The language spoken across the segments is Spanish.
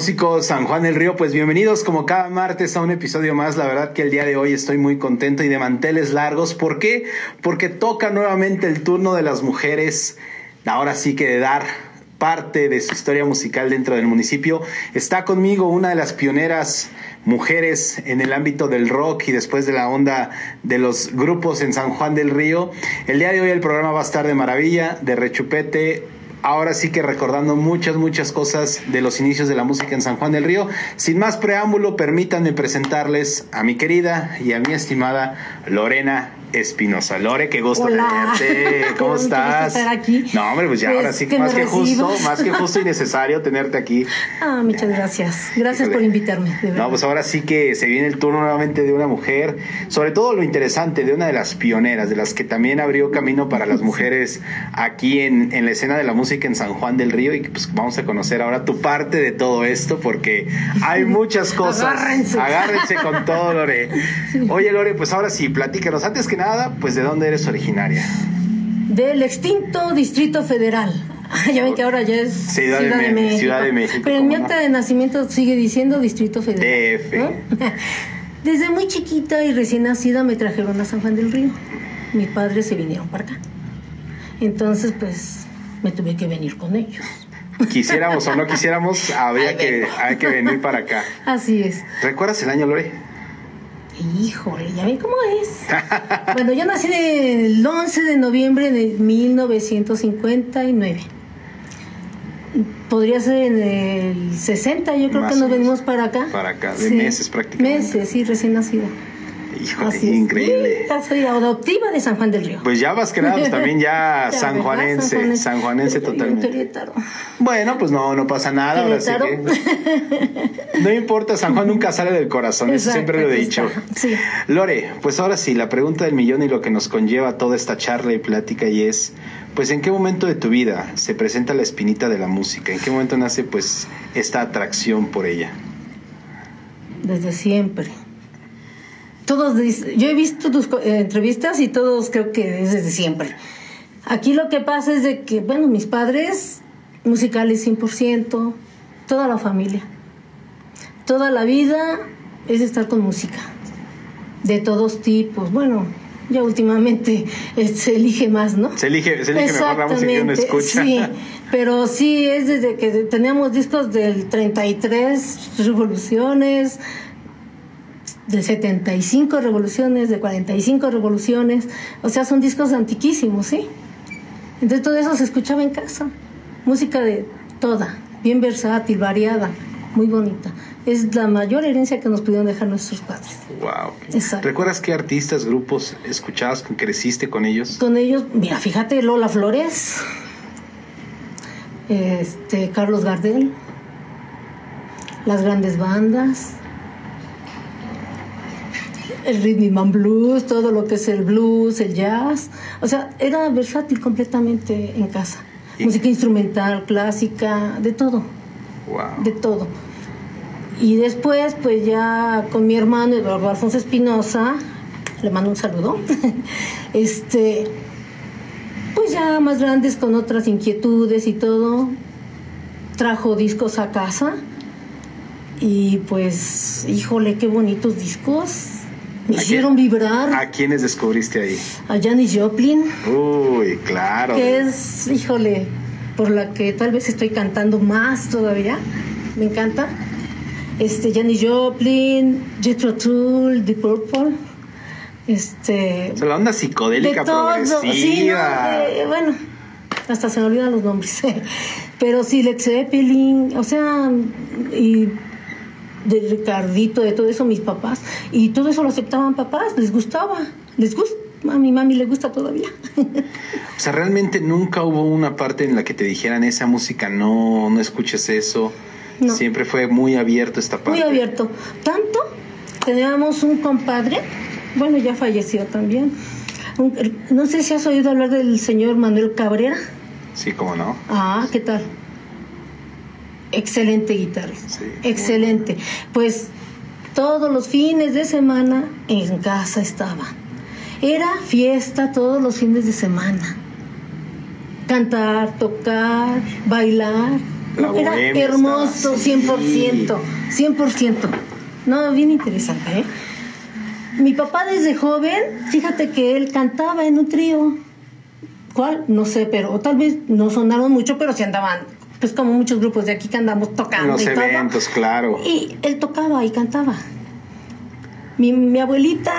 Músicos San Juan del Río, pues bienvenidos como cada martes a un episodio más. La verdad que el día de hoy estoy muy contento y de manteles largos. ¿Por qué? Porque toca nuevamente el turno de las mujeres. Ahora sí que de dar parte de su historia musical dentro del municipio. Está conmigo una de las pioneras mujeres en el ámbito del rock y después de la onda de los grupos en San Juan del Río. El día de hoy el programa va a estar de maravilla, de rechupete, ahora sí que recordando muchas, muchas cosas de los inicios de la música en San Juan del Río. Sin más preámbulo, permítanme presentarles a mi querida y a mi estimada Lorena Espinosa. Lore, qué gusto tenerte. ¿Cómo estás? Estar aquí. No, hombre, pues ya ahora sí que más que justo, más que justo y necesario tenerte aquí. Ah, muchas gracias. Gracias por invitarme. no, pues ahora sí que se viene el turno nuevamente de una mujer, sobre todo lo interesante de una de las pioneras, de las que también abrió camino para las mujeres aquí en, en la escena de la música en San Juan del Río y pues vamos a conocer ahora tu parte de todo esto porque hay muchas cosas. Agárrense. Agárrense con todo, Lore. Oye, Lore, pues ahora sí, platícanos. Antes que nada, pues de dónde eres originaria. Del extinto Distrito Federal. Ya ven que ahora ya es Ciudad, de, México. Ciudad de México, Pero en mi ¿cómo acta de nacimiento sigue diciendo Distrito Federal. DF. ¿no? Desde muy chiquita y recién nacida me trajeron a San Juan del Río. Mis padres se vinieron para acá. Entonces, pues, me tuve que venir con ellos. Quisiéramos o no quisiéramos, habría que, hay que venir para acá. Así es. ¿Recuerdas el año, Lore? Híjole, ya ven cómo es. bueno, yo nací el 11 de noviembre de 1959. Podría ser en el 60, yo creo Más que nos venimos para acá. Para acá, de meses prácticamente. Meses, sí, recién nacida. Híjole, Así es. increíble. Soy adoptiva de San Juan del Río. Pues ya nada, pues también ya sanjuanense, sanjuanense totalmente. Bueno, pues no, no pasa nada. ahora sí que- No importa, San Juan nunca sale del corazón, eso siempre lo he dicho. Sí. Lore, pues ahora sí, la pregunta del millón y lo que nos conlleva toda esta charla y plática y es, pues ¿en qué momento de tu vida se presenta la espinita de la música? ¿En qué momento nace pues esta atracción por ella? Desde siempre. Todos, yo he visto tus eh, entrevistas y todos creo que es desde siempre. Aquí lo que pasa es de que, bueno, mis padres, musicales 100%, toda la familia, toda la vida es estar con música, de todos tipos. Bueno, ya últimamente eh, se elige más, ¿no? Se elige, se elige mejor la música que uno escucha. Sí, pero sí es desde que teníamos discos del 33 revoluciones, de 75 revoluciones, de 45 revoluciones, o sea, son discos antiquísimos, ¿sí? Entonces todo eso se escuchaba en casa, música de toda, bien versátil, variada, muy bonita. Es la mayor herencia que nos pudieron dejar nuestros padres. Wow. Exacto. ¿Recuerdas qué artistas, grupos escuchabas, con- creciste con ellos? Con ellos, mira, fíjate, Lola Flores, este, Carlos Gardel, las grandes bandas, el rhythm and blues, todo lo que es el blues, el jazz. O sea, era versátil completamente en casa. Y- Música instrumental, clásica, de todo, Wow. de todo. Y después, pues ya con mi hermano Eduardo Alfonso Espinosa, le mando un saludo, este, pues ya más grandes con otras inquietudes y todo, trajo discos a casa y pues, híjole, qué bonitos discos. Me ¿A hicieron quién- vibrar ¿A quiénes descubriste ahí? a Janis Joplin, Uy, claro. que es, híjole, por la que tal vez estoy cantando más todavía. Me encanta. Este, Janis Joplin, Jethro Tull, The Purple. Este, O sea, la onda psicodélica de todo, progresiva. sí, no, de- bueno, hasta se me olvidan los nombres. Pero sí, Led Zeppelin, o sea, y de Ricardito, de todo eso, mis papás. Y todo eso lo aceptaban papás, les gustaba, les gusta. A mi mami le gusta todavía. O sea, realmente nunca hubo una parte en la que te dijeran esa música, no, no escuches eso. No. Siempre fue muy abierto esta parte. Muy abierto. Tanto, teníamos un compadre, bueno, ya falleció también. Un- no sé si has oído hablar del señor Manuel Cabrera. Sí, cómo no. Ah, ¿qué tal? Excelente guitarrista. Sí. Excelente. Pues todos los fines de semana en casa estaba. Era fiesta todos los fines de semana. Cantar, tocar, bailar. No, era hermoso, estaba, sí. 100%, 100%. No, bien interesante, ¿eh? Mi papá desde joven, fíjate que él cantaba en un trío. ¿Cuál? No sé, pero tal vez no sonaron mucho, pero sí andaban, pues como muchos grupos de aquí que andamos tocando los y todo. eventos, claro. Y él tocaba y cantaba. Mi, mi abuelita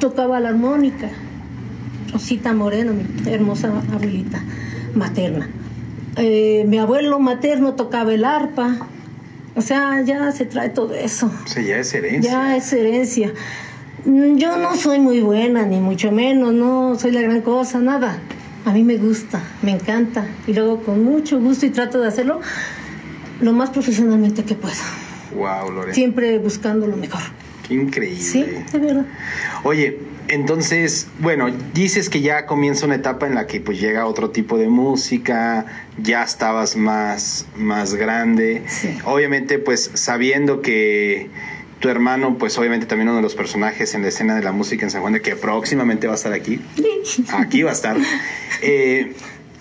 tocaba la armónica. Rosita Moreno, mi hermosa abuelita materna. Eh, mi abuelo materno tocaba el arpa. O sea, ya se trae todo eso. O sea, ya es herencia. Ya es herencia. Mm, Yo no soy muy buena, ni mucho menos, no soy la gran cosa, nada. A mí me gusta, me encanta. Y luego con mucho gusto y trato de hacerlo lo más profesionalmente que puedo. Wow, Lore. Siempre buscando lo mejor. Qué increíble. Sí, de verdad. Oye, entonces, bueno, dices que ya comienza una etapa en la que pues llega otro tipo de música, ya estabas más, más grande. Sí. Obviamente, pues sabiendo que tu hermano, pues obviamente también uno de los personajes en la escena de la música en San Juan de que próximamente va a estar aquí. Aquí va a estar. Eh,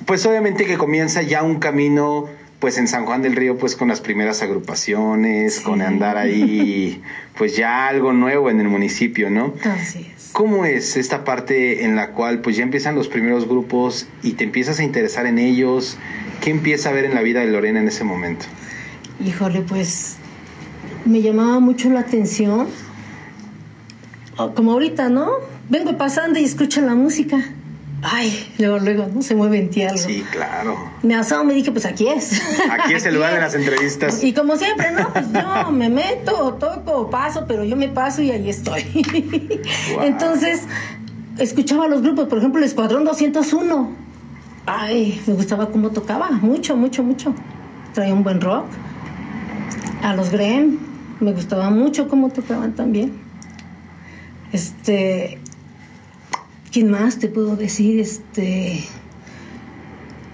pues obviamente que comienza ya un camino pues en San Juan del Río pues con las primeras agrupaciones, con andar ahí pues ya algo nuevo en el municipio, ¿no? Así es. ¿Cómo es esta parte en la cual pues ya empiezan los primeros grupos y te empiezas a interesar en ellos? ¿Qué empieza a ver en la vida de Lorena en ese momento? Híjole, pues me llamaba mucho la atención. Ah, Como ahorita, ¿no? Vengo pasando y escucho la música. Ay, luego, luego, ¿no? Se mueve en ti algo. Sí, claro. Me asomo y dije, pues aquí es. Aquí es el lugar de las entrevistas. Y como siempre, ¿no? Pues yo me meto, toco, paso, pero yo me paso y ahí estoy. Wow. Entonces, escuchaba los grupos, por ejemplo, el Escuadrón 201. Ay, me gustaba cómo tocaba, mucho, mucho, mucho. Traía un buen rock. A los Graham, me gustaba mucho cómo tocaban también. Este, ¿quién más te puedo decir? Este,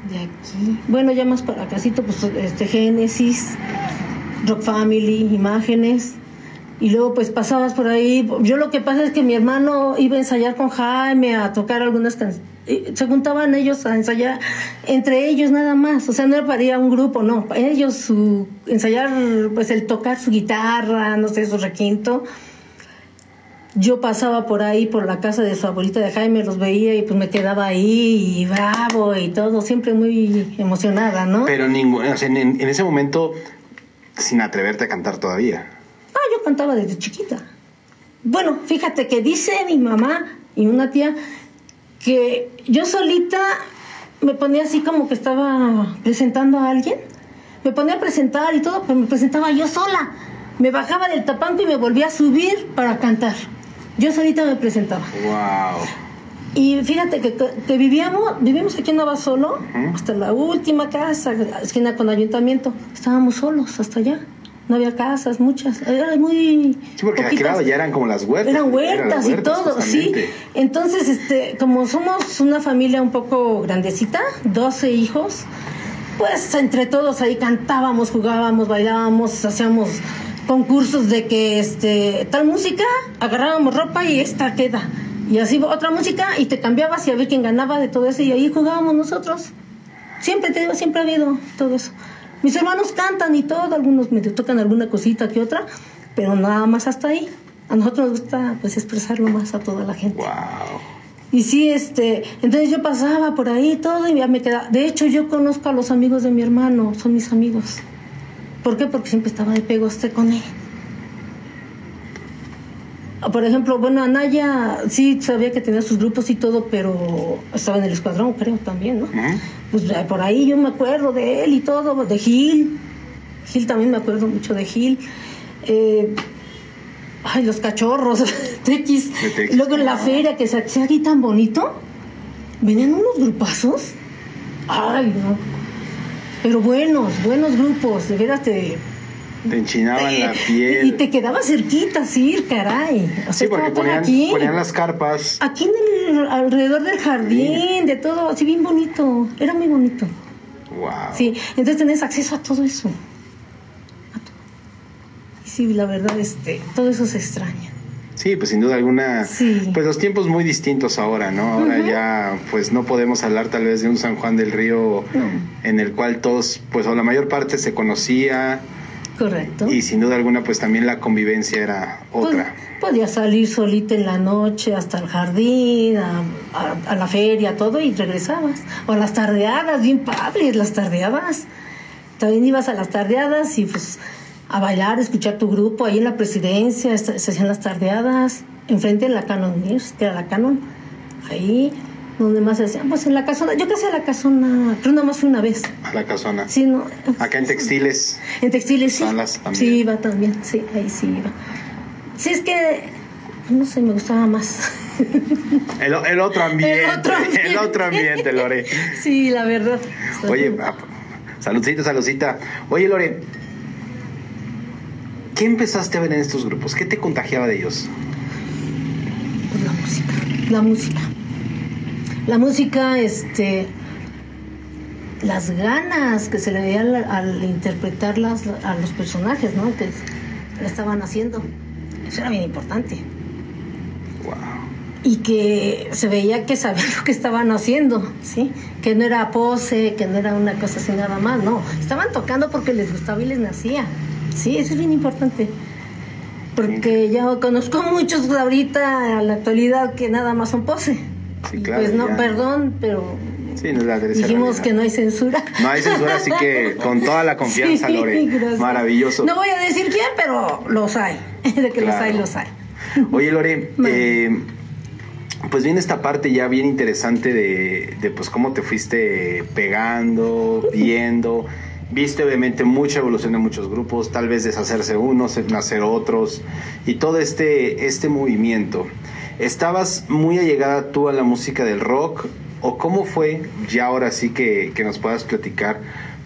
de aquí. Bueno, ya más para casito, pues este Génesis, Rock Family, Imágenes. Y luego pues pasabas por ahí. Yo lo que pasa es que mi hermano iba a ensayar con Jaime, a tocar algunas canciones. Se juntaban ellos a ensayar entre ellos nada más. O sea, no era para ir a un grupo, no. Ellos su ensayar, pues el tocar su guitarra, no sé, su requinto. Yo pasaba por ahí, por la casa de su abuelita de Jaime, los veía y pues me quedaba ahí y bravo y todo, siempre muy emocionada, ¿no? Pero ningún, o sea, en, en ese momento sin atreverte a cantar todavía. Ah, yo cantaba desde chiquita. Bueno, fíjate que dice mi mamá y una tía que yo solita me ponía así como que estaba presentando a alguien. Me ponía a presentar y todo, pero me presentaba yo sola. Me bajaba del tapanco y me volvía a subir para cantar. Yo solita me presentaba. Wow. Y fíjate que, que vivíamos, vivimos aquí en Nueva Solo, hasta la última casa, esquina con ayuntamiento. Estábamos solos hasta allá. No había casas, muchas. Era muy. Sí, porque poquitas. ya eran como las huertas. Eran huertas y todo, sí. Entonces, este, como somos una familia un poco grandecita, 12 hijos, pues entre todos ahí cantábamos, jugábamos, bailábamos, hacíamos concursos de que este tal música, agarrábamos ropa y esta queda. Y así otra música y te cambiabas y a ver quién ganaba de todo eso y ahí jugábamos nosotros. Siempre te digo, siempre ha habido todo eso. Mis hermanos cantan y todo, algunos me tocan alguna cosita que otra, pero nada más hasta ahí. A nosotros nos gusta pues expresarlo más a toda la gente. Wow. Y sí, este, entonces yo pasaba por ahí todo y ya me quedaba. De hecho, yo conozco a los amigos de mi hermano, son mis amigos. ¿Por qué? Porque siempre estaba de pegoste con él. Por ejemplo, bueno, Anaya sí sabía que tenía sus grupos y todo, pero estaba en el escuadrón, creo también, ¿no? Pues eh, por ahí yo me acuerdo de él y todo, de Gil. Gil también me acuerdo mucho de Gil. Eh, ay, los cachorros, Tequis. Luego en la feria que se hacía aquí tan bonito, venían unos grupazos. Ay, no. Pero buenos, buenos grupos, de veras te. Te enchinaban la y piel. te quedaba cerquita, sí, caray. O sea, Sí, porque ponían, aquí. ponían las carpas. Aquí en el, alrededor del jardín, de todo, así bien bonito. Era muy bonito. Wow. Sí, entonces tenés acceso a todo eso. A todo. Y sí, la verdad, este, todo eso se extraña. Sí, pues sin duda alguna, Sí. pues los tiempos muy distintos ahora, ¿no? Ahora ya, pues no podemos hablar tal vez de un San Juan del Río en el cual todos, pues o la mayor parte se conocía Correcto. y sin duda alguna, pues también la convivencia era Pues, otra. podía salir solita en la noche hasta el jardín, a, a- a la feria, todo, y regresabas. O a las tardeadas, bien padres las tardeadas. También ibas a las tardeadas y pues a bailar, escuchar tu grupo. Ahí en la presidencia se hacían las tardeadas, enfrente de la Canon News, que era la Canon. Ahí, donde más hacían, pues en la casona. Yo casi a la casona, creo nada más fui una vez. A la casona. Sí, no. Acá en textiles. En textiles sí. Salas también. Sí, iba también, sí, ahí sí iba. Sí, es que, no sé, me gustaba más. El, el otro ambiente, El otro ambiente. el otro ambiente, Lore. sí, la verdad. Oye, ah, saludcita, saludcita. Oye, Lore, ¿qué empezaste a ver en estos grupos? ¿Qué te contagiaba de ellos? Pues la música, la música. La música, este, las ganas que se le veía al, al interpretarlas a los personajes, ¿no? Que estaban haciendo. Eso era bien importante. Wow. y que se veía que sabían lo que estaban haciendo, ¿sí? Que no era pose, que no era una cosa así nada más, no. Estaban tocando porque les gustaba y les nacía, ¿sí? Eso es bien importante. Porque ya conozco muchos ahorita, a la actualidad, que nada más son pose. Sí, Y claro, Pues no, ya. perdón, pero Sí, no la dijimos que no hay censura. No hay censura, así que con toda la confianza, Sí, Lore. gracias. Maravilloso. No voy a decir quién, pero los hay. De que los hay, los hay. Oye, Lore, eh, pues viene esta parte ya bien interesante de, de, pues cómo te fuiste pegando, viendo. Viste obviamente mucha evolución de muchos grupos, tal vez deshacerse unos, nacer otros, y todo este, este movimiento. ¿Estabas muy allegada tú a la música del rock? ¿O cómo fue, ya ahora sí que, que nos puedas platicar,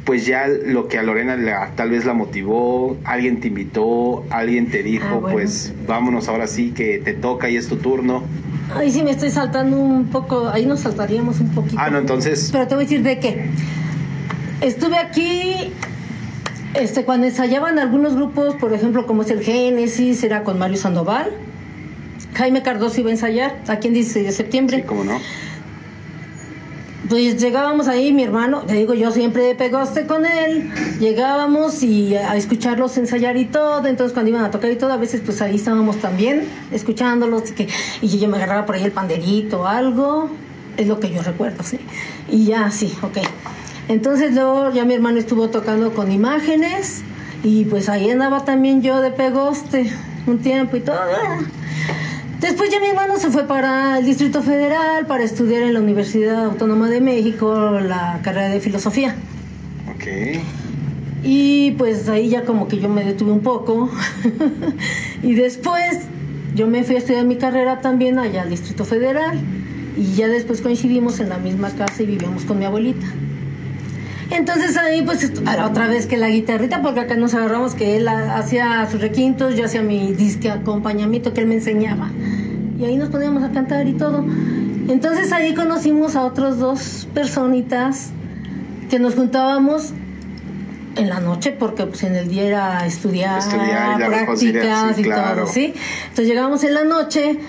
pues ya lo que a Lorena la- tal vez la motivó, alguien te invitó, alguien te dijo, Ah, bueno. pues vámonos ahora sí que te toca y es tu turno. Ahí sí me estoy saltando un poco, ahí nos saltaríamos un poquito. Ah, no, entonces, Pero te voy a decir de qué. Estuve aquí este, cuando ensayaban algunos grupos, por ejemplo, como es el Génesis, era con Mario Sandoval. Jaime Cardoso iba a ensayar aquí en 16 de septiembre. sí, cómo no. Pues llegábamos ahí, mi hermano, te digo, yo siempre pegaste con él, llegábamos y a escucharlos ensayar y todo, entonces cuando iban a tocar y todo, a veces pues ahí estábamos también escuchándolos y, que, y yo me agarraba por ahí el panderito o algo, es lo que yo recuerdo, sí. Y ya, sí, ok. Entonces luego ya mi hermano estuvo tocando con imágenes y pues ahí andaba también yo de pegoste un tiempo y todo. Después ya mi hermano se fue para el Distrito Federal para estudiar en la Universidad Autónoma de México la carrera de filosofía. Ok. Y pues ahí ya como que yo me detuve un poco. y después yo me fui a estudiar mi carrera también allá al Distrito Federal. Y ya después coincidimos en la misma casa y vivíamos con mi abuelita. Entonces ahí pues otra vez que la guitarrita, porque acá nos agarramos que él ha- hacía sus requintos, yo hacía mi disque acompañamiento que él me enseñaba. Y ahí nos poníamos a cantar y todo. Entonces ahí conocimos a otros dos personitas que nos juntábamos en la noche porque pues en el día era estudiar, Estudiar prácticas sí, y claro. todo, ¿sí? Entonces llegábamos en la noche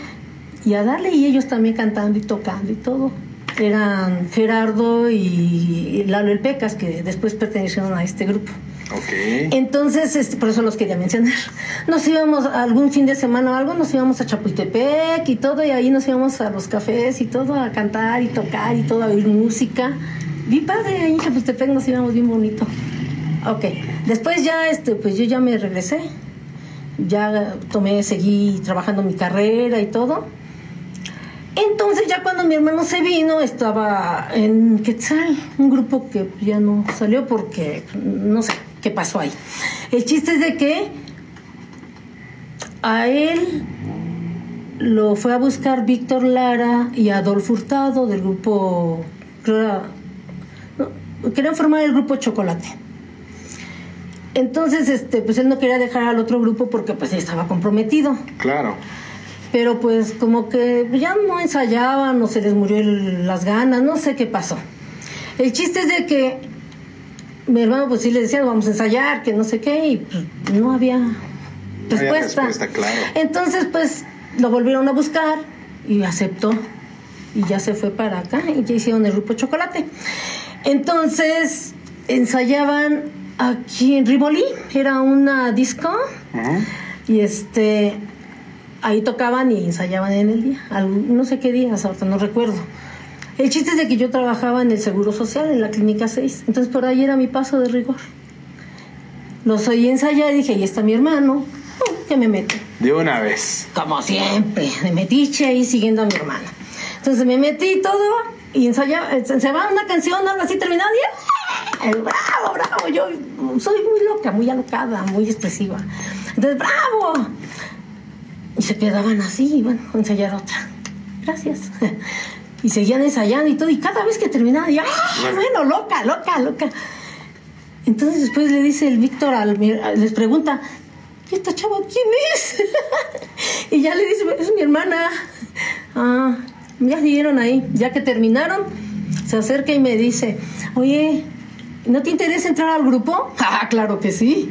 y a darle y ellos también cantando y tocando y todo. Eran Gerardo y Lalo El Pecas que después pertenecieron a este grupo. Ok. Entonces, este, por eso los quería mencionar. Nos íbamos algún fin de semana o algo, nos íbamos a Chapultepec y todo, y ahí nos íbamos a los cafés y todo, a cantar y tocar y todo, a oír música. Bien padre, ahí en Chapultepec nos íbamos bien bonito. Ok, después ya, este, pues yo ya me regresé. Ya tomé, seguí trabajando mi carrera y todo. Entonces ya cuando mi hermano se vino, estaba en Quetzal, un grupo que ya no salió porque no sé qué pasó ahí. El chiste es de que a él lo fue a buscar Víctor Lara y Adolfo Hurtado del grupo, querían formar el grupo Chocolate. Entonces, este, pues él no quería dejar al otro grupo porque pues estaba comprometido Claro. pero pues como que ya no ensayaban o se les murió el- las ganas, no sé qué pasó. El chiste es de que mi hermano pues sí le decía, vamos a ensayar, que no sé qué, y pues no había había respuesta. respuesta, claro. Entonces pues lo volvieron a buscar y aceptó. Y ya se fue para acá y ya hicieron el grupo Chocolate. Entonces ensayaban aquí en Rivoli, era una disco. Y este ahí tocaban y ensayaban en el día. no sé qué días, ahorita no recuerdo. El chiste es de que yo trabajaba en el Seguro Social, en la Clínica 6. Entonces por ahí era mi paso de rigor. Los oí ensayar y dije, ahí está mi hermano. que me meto. De una vez. Como siempre, me metiche ahí siguiendo a mi hermana. Entonces me metí todo y ensayaba, se va una canción, algo así terminado y bravo, bravo. Yo soy muy loca, muy alocada, muy expresiva. Entonces, bravo. Y se quedaban así, y bueno, ensayar otra. Gracias. Y seguían ensayando y todo, y cada vez que terminaba, ya, bueno, loca, loca, loca. Entonces después le dice el Víctor, al, les pregunta, ¿y esta chava quién es? y ya le dice, es mi hermana. Ah, ya siguieron ahí. Ya que terminaron, se acerca y me dice, oye, ¿no te interesa entrar al grupo? Ah, claro que sí.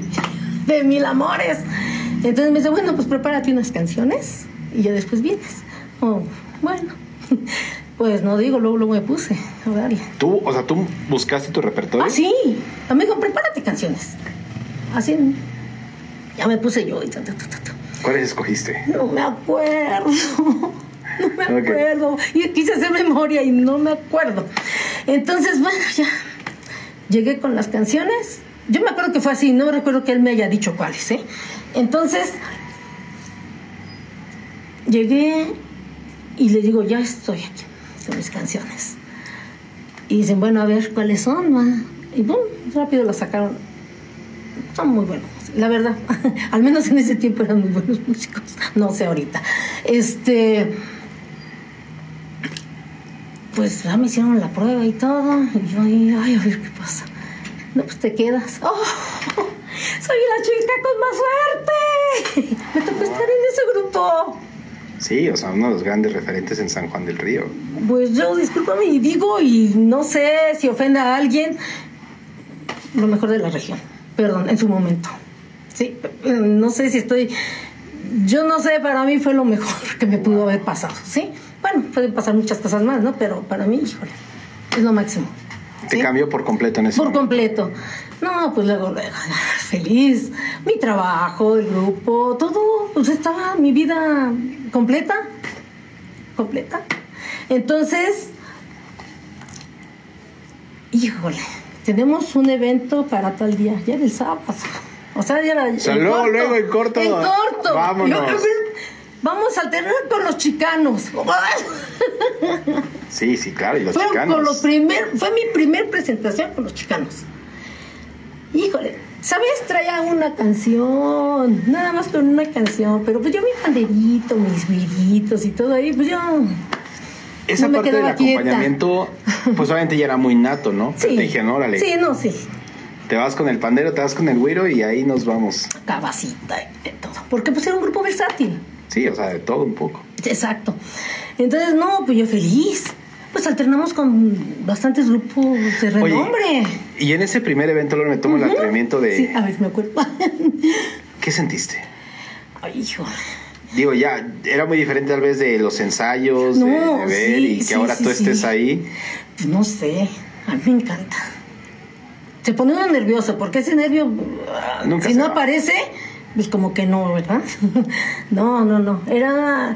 De mil amores. Entonces me dice, bueno, pues prepárate unas canciones y ya después vienes. Oh, bueno. Pues no digo, luego, luego me puse a darle. ¿Tú, o sea, tú buscaste tu repertorio? Ah, sí. Amigo, prepárate canciones. Así, ya me puse yo y ¿Cuáles escogiste? No me acuerdo. No me acuerdo. Y quise hacer memoria y no me acuerdo. Entonces, bueno, ya llegué con las canciones. Yo me acuerdo que fue así, no recuerdo que él me haya dicho cuáles, ¿eh? Entonces, llegué y le digo, ya estoy aquí con mis canciones. Y dicen, bueno, a ver cuáles son, Y boom, rápido las sacaron. Son muy buenos, la verdad. Al menos en ese tiempo eran muy buenos músicos. No sé ahorita. Este. Pues ya me hicieron la prueba y todo. Y yo, ay, a ver qué pasa. No, pues te quedas. ¡Oh! ¡Soy la chica con más suerte! Me tocó estar en ese grupo. Sí, o sea, uno de los grandes referentes en San Juan del Río. Pues yo, discúlpame y digo, y no sé si ofenda a alguien, lo mejor de la región. Perdón, en su momento. Sí, no sé si estoy. Yo no sé, para mí fue lo mejor que me pudo haber pasado, ¿sí? Bueno, pueden pasar muchas cosas más, ¿no? Pero para mí, híjole, es lo máximo. ¿Te cambió por completo en ese Por completo. No, pues luego, luego, feliz. Mi trabajo, el grupo, todo, pues estaba mi vida completa. Completa. Entonces, híjole, tenemos un evento para tal día, ya el sábado. O sea, ya era. O luego, luego en corto. En corto. Vámonos. Vamos a alternar con los chicanos. Sí, sí, claro, y los chicanos. Con los primer, fue mi primer presentación con los chicanos. Híjole, ¿sabes? Traía una canción, nada más con una canción, pero pues yo mi panderito, mis viritos y todo ahí, pues yo. Esa parte del acompañamiento, pues obviamente ya era muy nato, ¿no? Sí. te dije, no, órale. Sí, no, sí. Te vas con el pandero, te vas con el güiro y ahí nos vamos. Cabacita y todo. Porque pues era un grupo versátil. Sí, o sea, de todo un poco. Exacto. Entonces, no, pues yo feliz. Pues alternamos con bastantes grupos de renombre. y en ese primer evento, luego me tomo el atrevimiento de. Sí, a ver, me acuerdo. ¿Qué sentiste? Ay, hijo. Digo, ya, era muy diferente tal vez de los ensayos, de, ver y que ahora tú estés ahí. Pues no sé, a mí me encanta. Se pone uno nervioso, porque ese nervio, Nunca si no aparece, pues como que no, ¿verdad? no, no, no. Era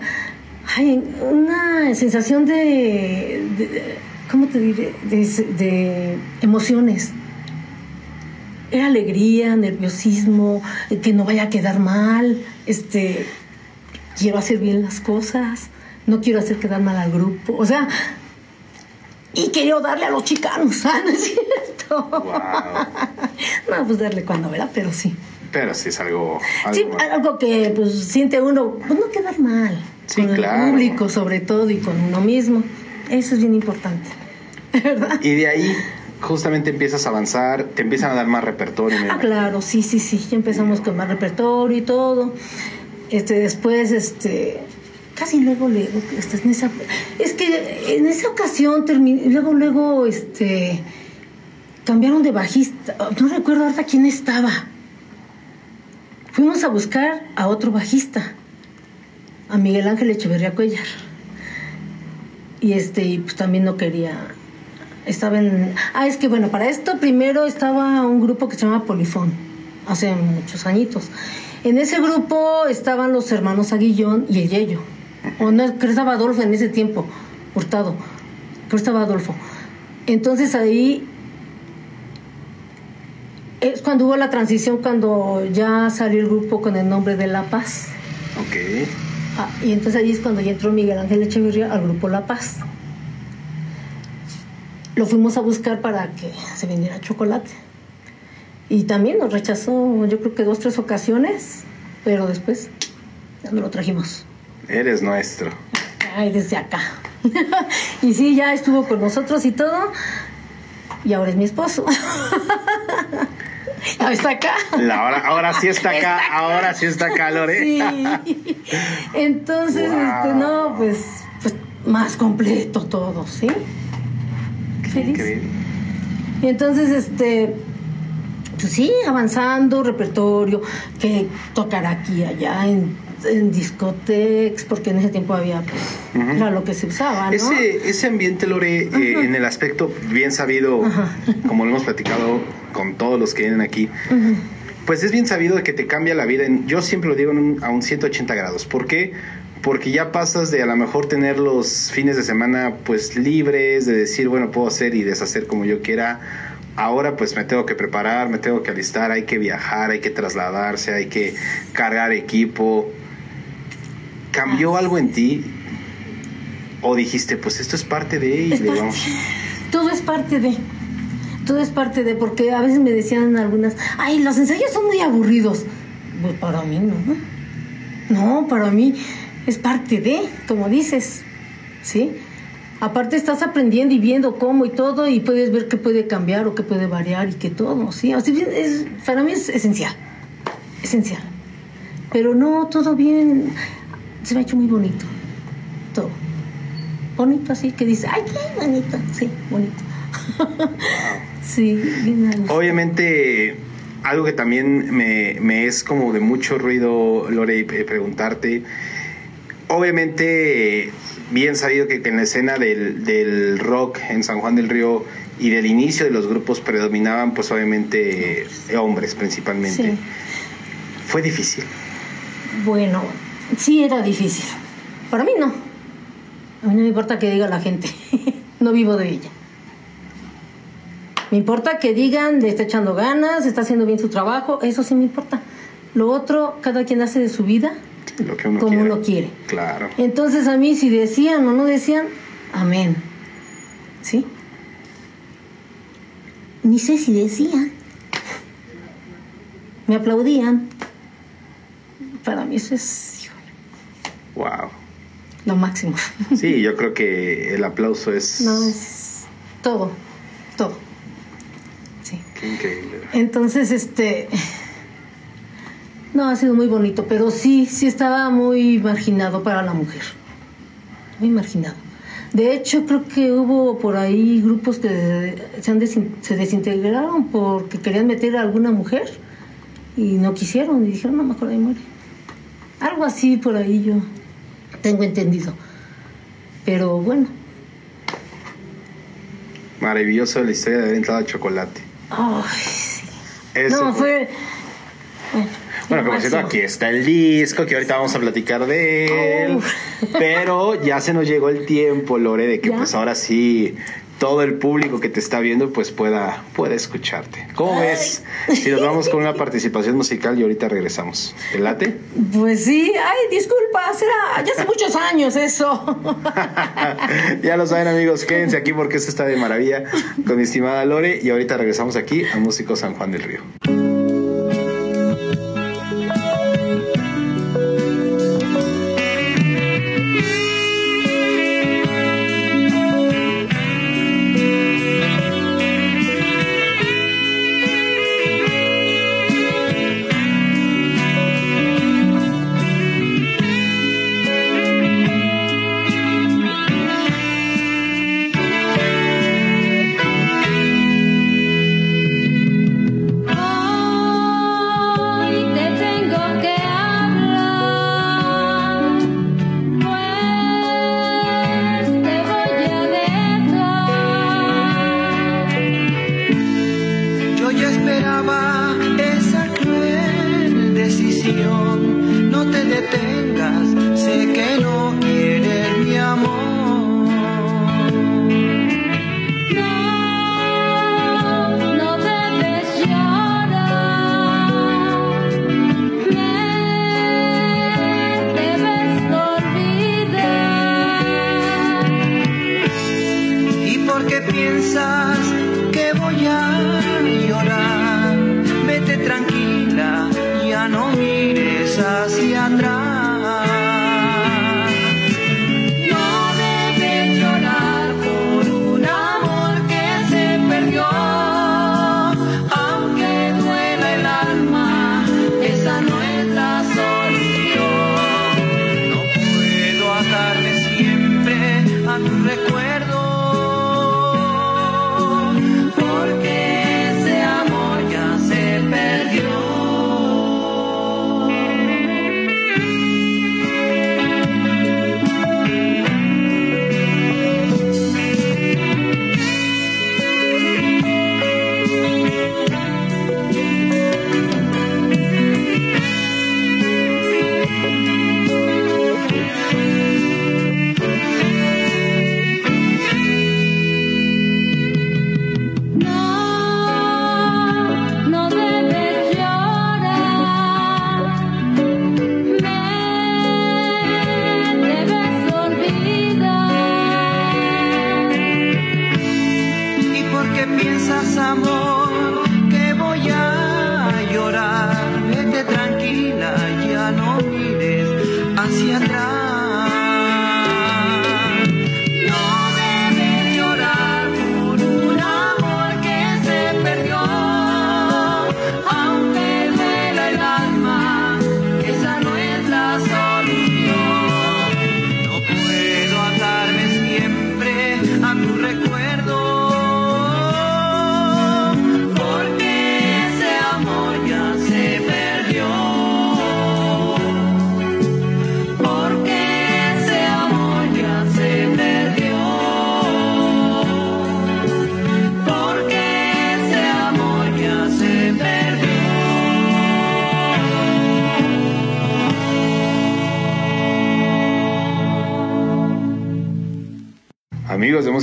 una sensación de, ¿cómo te diré? De, emociones. Era alegría, nerviosismo, que no vaya a quedar mal, este, quiero hacer bien las cosas, no quiero hacer quedar mal al grupo, o sea, y quiero darle a los chicanos, ¿ah? ¿no es cierto? no, pues darle cuando, ¿verdad? Pero sí. Pero sí es algo... Algo, sí, algo que pues siente uno, pues no quedar mal. Sí, con claro. el público sobre todo y con uno mismo. Eso es bien importante. ¿Verdad? Y de ahí justamente empiezas a avanzar, te empiezan a dar más repertorio. Ah, claro, sí, sí, sí. Ya empezamos con más repertorio y todo. Este, después, este, casi luego, luego, este, en esa, es que en esa ocasión terminé, luego, luego, este, cambiaron de bajista. No recuerdo ahorita quién estaba fuimos a buscar a otro bajista. A Miguel Ángel Echeverría Cuellar. Y este, pues también no quería. Estaba en. Ah, es que bueno, para esto primero estaba un grupo que se llama Polifón, hace muchos añitos. En ese grupo estaban los hermanos Aguillón y el Yello. O no, creo que estaba Adolfo en ese tiempo, Hurtado. Creo que estaba Adolfo. Entonces ahí es cuando hubo la transición, cuando ya salió el grupo con el nombre de La Paz. Ok. Ah, y entonces ahí es cuando ya entró Miguel Ángel Echeverría al grupo La Paz. Lo fuimos a buscar para que se vendiera chocolate. Y también nos rechazó, yo creo que dos, tres ocasiones, pero después ya no lo trajimos. Eres nuestro. Ay, desde acá. y sí, ya estuvo con nosotros y todo. Y ahora es mi esposo. ahora está acá. La hora- ahora sí está acá, ahora sí está acá, Lore. Sí. Entonces, Wow. este, no, pues, pues más completo todo, ¿sí? Feliz. Increíble. Y entonces, este, pues sí, avanzando, repertorio, que tocar aquí, allá, en, en discotecas, porque en ese tiempo había, pues, era lo que se usaba, ¿no? Ese, ese ambiente, Lore, eh, en el aspecto bien sabido, como lo hemos platicado con todos los que vienen aquí, pues es bien sabido de que te cambia la vida. En, yo siempre lo digo en un- a un 180 grados. ¿Por qué? Porque ya pasas de a lo mejor tener los fines de semana pues libres, de decir, bueno, puedo hacer y deshacer como yo quiera. Ahora pues me tengo que preparar, me tengo que alistar, hay que viajar, hay que trasladarse, hay que cargar equipo. ¿Cambió algo en ti? ¿O dijiste, pues esto es parte de y le vamos? Todo es parte de. Todo es parte de, porque a veces me decían algunas, ay, los ensayos son muy aburridos. Pues para mí no. No, para mí es parte de, como dices. ¿Sí? Aparte estás aprendiendo y viendo cómo y todo y puedes ver qué puede cambiar o qué puede variar y que todo, ¿sí? O sea, es- para mí es esencial. Esencial. Pero no, todo bien. Se me ha hecho muy bonito. Todo bonito así que dice, ay, qué bonito, sí, bonito. sí, bien. Obviamente, algo que también me, me es como de mucho ruido, Lore, eh, preguntarte. Obviamente, bien sabido que, que en la escena del, del rock en San Juan del Río y del inicio de los grupos predominaban, pues obviamente, eh, hombres principalmente. Sí. Fue difícil. Bueno, sí era difícil. Para mí no. A mí no me importa que diga la gente. no vivo de ella. Me importa que digan, le está echando ganas, está haciendo bien su trabajo, eso sí me importa. Lo otro, cada quien hace de su vida Lo que uno como quiere. uno quiere. Claro. Entonces a mí si decían o no decían, amén. ¿Sí? Ni sé si decían. Me aplaudían. Para mí eso es Wow. lo máximo. Sí, yo creo que el aplauso es. No, es todo, todo. Sí. Qué increíble. Entonces, este... No, ha sido muy bonito, pero sí, sí estaba muy marginado para la mujer. Muy marginado. De hecho, creo que hubo por ahí grupos que se, han desin- se desintegraron porque querían meter a alguna mujer y no quisieron y dijeron, no, mejor ahí muere. Algo así por ahí yo tengo entendido. Pero bueno, Maravilloso la historia de haber entrado a chocolate. ay, sí. Eso no, fue- fue... Bueno, como cierto, aquí está el disco, que ahorita vamos a platicar de él. Oh. Pero ya se nos llegó el tiempo, Lore, de que ¿Ya? pues ahora sí todo el público que te está viendo pues pueda, pueda escucharte. ¿Cómo Ay. ves? Si nos vamos con una participación musical y ahorita regresamos. ¿Te late? Pues sí, ay, disculpa, será, ya hace muchos años eso. ya lo saben amigos, quédense aquí porque esto está de maravilla con mi estimada Lore y ahorita regresamos aquí a Músico San Juan del Río. thing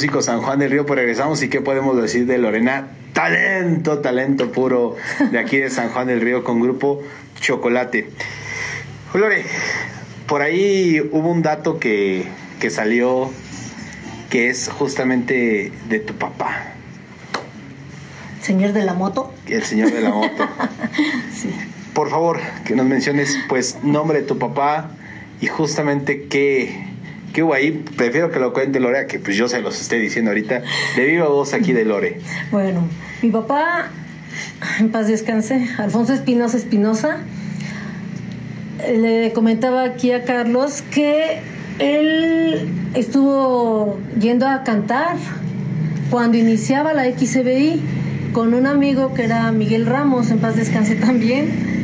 músicos San Juan del Río, pues regresamos y qué podemos decir de Lorena. Talento, talento puro de aquí de San Juan del Río con grupo Chocolate. Lore, por ahí hubo un dato que, que salió que es justamente de tu papá. ¿Señor de la moto? El señor de la moto. sí. Por favor, que nos menciones pues nombre de tu papá y justamente qué, ¿Qué hubo ahí? Prefiero que lo cuente Lore que pues yo se los esté diciendo ahorita de viva voz aquí de Lore. Bueno, mi papá, en paz descanse, Alfonso Espinosa Espinosa, le comentaba aquí a Carlos que él estuvo yendo a cantar cuando iniciaba la XCBI con un amigo que era Miguel Ramos, en paz descanse también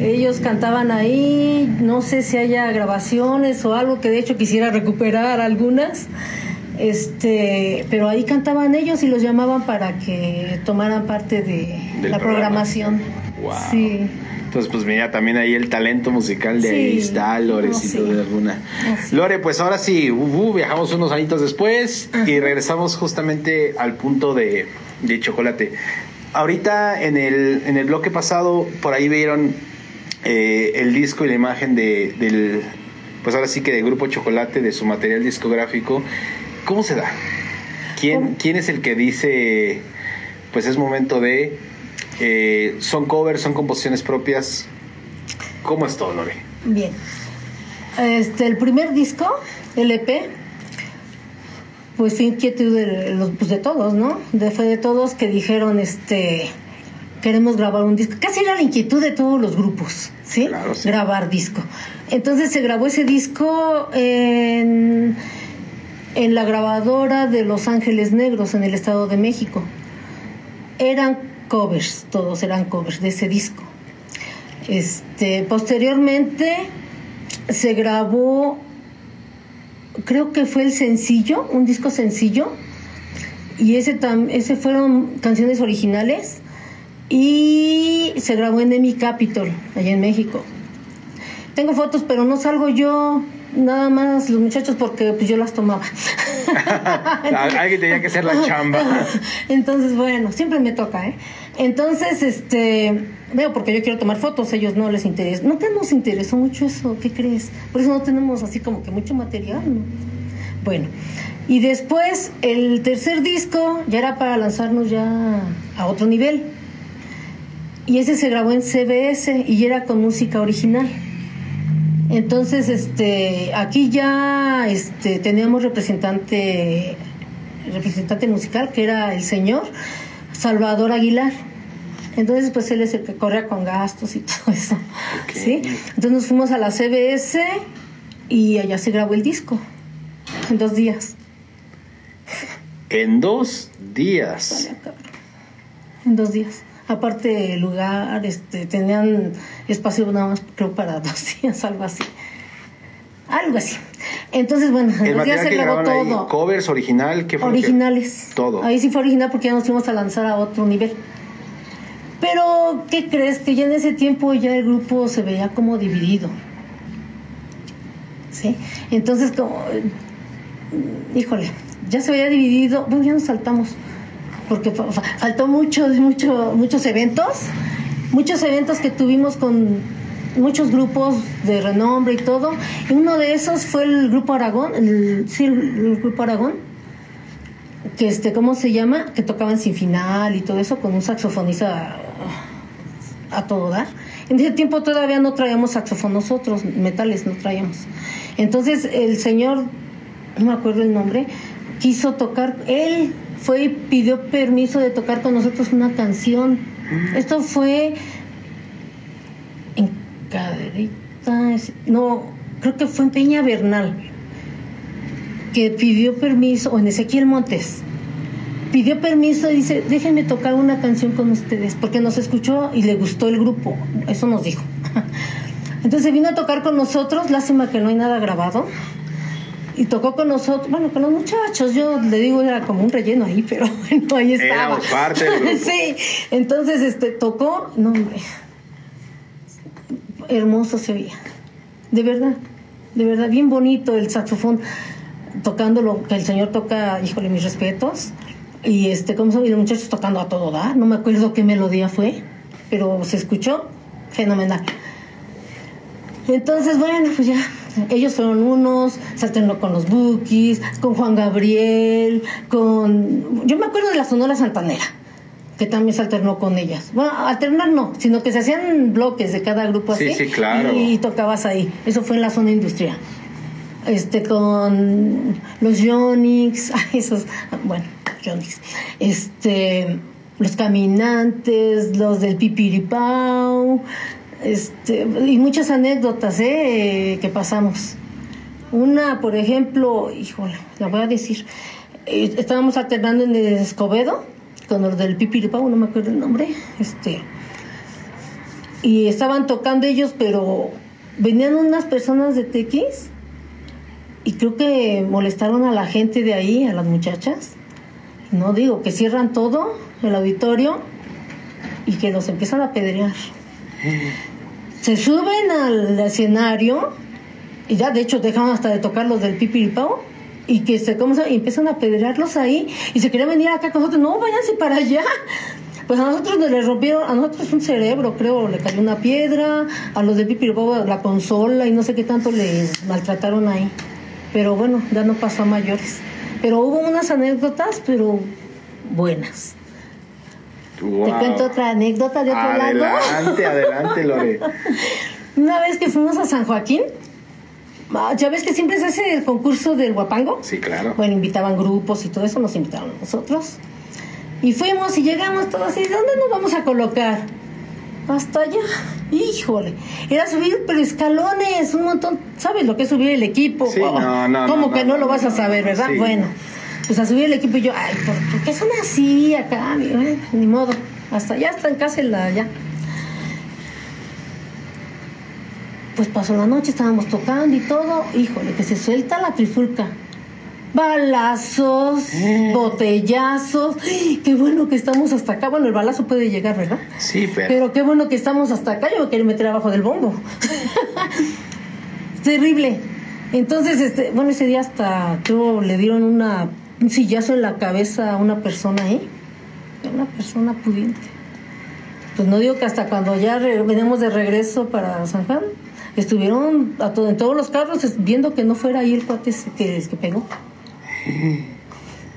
ellos cantaban ahí, no sé si haya grabaciones o algo que de hecho quisiera recuperar algunas. Este, pero ahí cantaban ellos y los llamaban para que tomaran parte de la programación. Sí. Entonces, pues mira, también ahí el talento musical de ahí está, Lorecito de alguna. Lore, pues ahora sí, viajamos unos añitos después y regresamos justamente al punto de, de chocolate. Ahorita en el, en el bloque pasado, por ahí vieron eh, el disco y la imagen de, del, pues ahora sí que de Grupo Chocolate, de su material discográfico, ¿cómo se da? ¿Quién, ¿quién es el que dice, pues es momento de, eh, son covers, son composiciones propias? ¿Cómo es todo, Lore? Bien. Este, el primer disco, LP, pues fue inquietud de, los, pues de todos, ¿no? De, fue de todos que dijeron, este, queremos grabar un disco. Casi era la inquietud de todos los grupos, ¿sí? Grabar disco. Entonces se grabó ese disco en, en la grabadora de Los Ángeles Negros, en el Estado de México. Eran covers, todos eran covers de ese disco. Este, posteriormente se grabó, creo que fue el sencillo, un disco sencillo, y ese, ese fueron canciones originales Y se grabó en Emi Capitol, allá en México. Tengo fotos, pero no salgo yo, nada más los muchachos porque pues yo las tomaba. Alguien tenía que hacer la chamba. Entonces, bueno, siempre me toca, ¿eh? Entonces, este, veo porque yo quiero tomar fotos, ellos no les interesa. No te nos interesó mucho eso, ¿qué crees? Por eso no tenemos así como que mucho material, ¿no? Bueno, y después el tercer disco ya era para lanzarnos ya a otro nivel. Y ese se grabó en CBS y era con música original. Entonces, este, aquí ya este, teníamos representante, representante musical, que era el señor Salvador Aguilar. Entonces, pues él es el que corre con gastos y todo eso. ¿sí? Entonces nos fuimos a la CBS y allá se grabó el disco. En dos días. En dos días. En dos días. Aparte, lugar, este, tenían espacio nada más, creo, para dos días, algo así. Algo así. Entonces, bueno, El material se que grabó ahí, todo. covers original, ¿qué fue lo que- Originales. Todo. Ahí sí fue original porque ya nos fuimos a lanzar a otro nivel. Pero, ¿qué crees? Que ya en ese tiempo ya el grupo se veía como dividido. ¿Sí? Entonces, como, híjole, ya se veía dividido. Bueno, ya nos saltamos. Porque fa- fa- faltó muchos, mucho, muchos eventos. Muchos eventos que tuvimos con muchos grupos de renombre y todo. Y uno de esos fue el Grupo Aragón. El, sí, el, Grupo Aragón que este, ¿cómo se llama? Que tocaban sin final y todo eso con un saxofonista a todo dar. En ese tiempo todavía no traíamos saxofón nosotros, metales no traíamos. Entonces el señor, no me acuerdo el nombre, quiso tocar, él fue y pidió permiso de tocar con nosotros una canción. Esto fue en Caderita, no, creo que fue en Peña Bernal que pidió permiso, o en Ezequiel Montes, pidió permiso y dice, déjenme tocar una canción con ustedes, porque nos escuchó y le gustó el grupo, eso nos dijo. Entonces vino a tocar con nosotros, lástima que no hay nada grabado, y tocó con nosotros, bueno, con los muchachos, yo le digo, era como un relleno ahí, pero bueno, ahí estaba. Éramos parte del grupo. sí, entonces este, tocó, no hombre, hermoso se oía, de verdad, de verdad, bien bonito el saxofón tocando lo que el señor toca, híjole, mis respetos. Y este, ¿cómo se llama? Y los muchachos tocando a todo dar. No me acuerdo qué melodía fue, pero se escuchó fenomenal. Entonces, bueno, pues ya, ellos fueron unos, se alternó con los Bookies, con Juan Gabriel, con... Yo me acuerdo de la Sonora Santanera, que también se alternó con ellas. Bueno, alternar no, sino que se hacían bloques de cada grupo Sí, así. sí, claro. Y, y tocabas ahí. Eso fue en la zona industrial este con los Yonix, esos, bueno, Yonix, este, los caminantes, los del Pipiripau, este, y muchas anécdotas ¿eh? que pasamos. Una, por ejemplo, híjole, la voy a decir, eh, estábamos alternando en Escobedo con los del Pipiripau, no me acuerdo el nombre, este, y estaban tocando ellos, pero venían unas personas de Tequis y creo que molestaron a la gente de ahí, a las muchachas. No digo que cierran todo el auditorio y que los empiezan a apedrear. Se suben al escenario y ya de hecho dejaron hasta de tocar los del pipiripao y que se ¿cómo y empiezan a apedrearlos ahí y se querían venir acá con nosotros. No, váyanse para allá. Pues a nosotros nos les rompieron, a nosotros un cerebro, creo, le cayó una piedra, a los del pipiripao la consola y no sé qué tanto les maltrataron ahí. Pero bueno, ya no pasó a mayores. Pero hubo unas anécdotas, pero buenas. Wow. Te cuento otra anécdota de otro lado. Adelante, adelante, Lore. Una vez que fuimos a San Joaquín, ah, ya ves que siempre se hace el concurso del guapango. Sí, claro. Bueno, invitaban grupos y todo eso, nos invitaron a nosotros. Y fuimos y llegamos todos así, ¿dónde nos vamos a colocar? Hasta allá. Híjole, era subir pero escalones, un montón. ¿Sabes lo que es subir el equipo? Sí, no, no, ¿Cómo no, que no, lo vas a saber, verdad? sí. Bueno, pues a subir el equipo y yo, ay, ¿por, por qué son así acá? Digo, "Ay, ni modo, hasta allá, hasta en casa la allá. Pues pasó la noche, estábamos tocando y todo. Híjole, que se suelta la trifulca. balazos, Eh. botellazos. ¡Ay, Qué bueno que estamos hasta acá. Bueno, el balazo puede llegar, ¿verdad? Sí, pero. Pero qué bueno que estamos hasta acá. Yo me quiero meter abajo del bombo. Terrible. Entonces, este, bueno, ese día hasta creo le dieron una, un sillazo en la cabeza a una persona ahí. Una persona pudiente. Pues no digo que hasta cuando ya venimos de regreso para San Juan, estuvieron a en todos los carros viendo que no fuera ahí el cuate que, que pegó.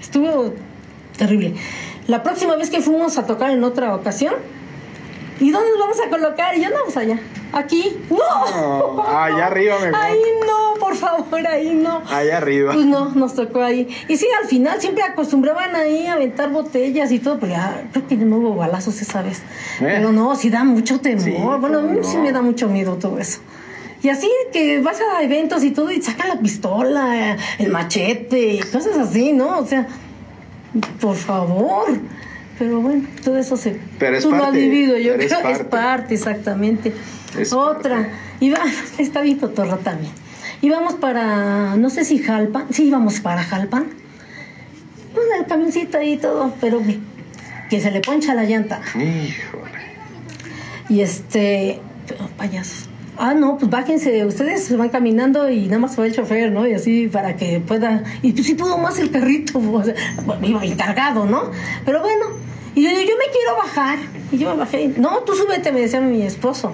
Estuvo terrible. La próxima vez que fuimos a tocar en otra ocasión, ¿y dónde nos vamos a colocar? Y yo no, pues allá. Aquí. ¡No! No, allá arriba mejor. Ahí no, por favor, ahí no. Allá arriba. Pues no, nos tocó ahí. Y sí, al final siempre acostumbraban ahí a aventar botellas y todo, pero ya creo que no hubo balazos esa vez. Pero no, sí da mucho temor. Sí, bueno, a mí sí me da mucho miedo todo eso. Y así que vas a eventos y todo y sacan la pistola, el machete y cosas así, ¿no? O sea, por favor. Pero bueno, todo eso se... Pero es tú lo has parte, vivido, yo pero es creo que es parte. parte, exactamente. Es Otra. parte. Iba, está bien cotorra también. Íbamos para, no sé si Jalpan, sí íbamos para Jalpan. Pues el camioncito ahí y todo, pero que se le poncha la llanta. Híjole. Y este, payasos. Ah, no, pues bájense, ustedes se van caminando y nada más fue el chofer, ¿no? Y así para que pueda. Y pues sí pudo más el carrito, bueno, iba bien cargado, ¿no? Pero bueno, y yo, yo me quiero bajar. Y yo me bajé. No, tú súbete, me decía mi esposo.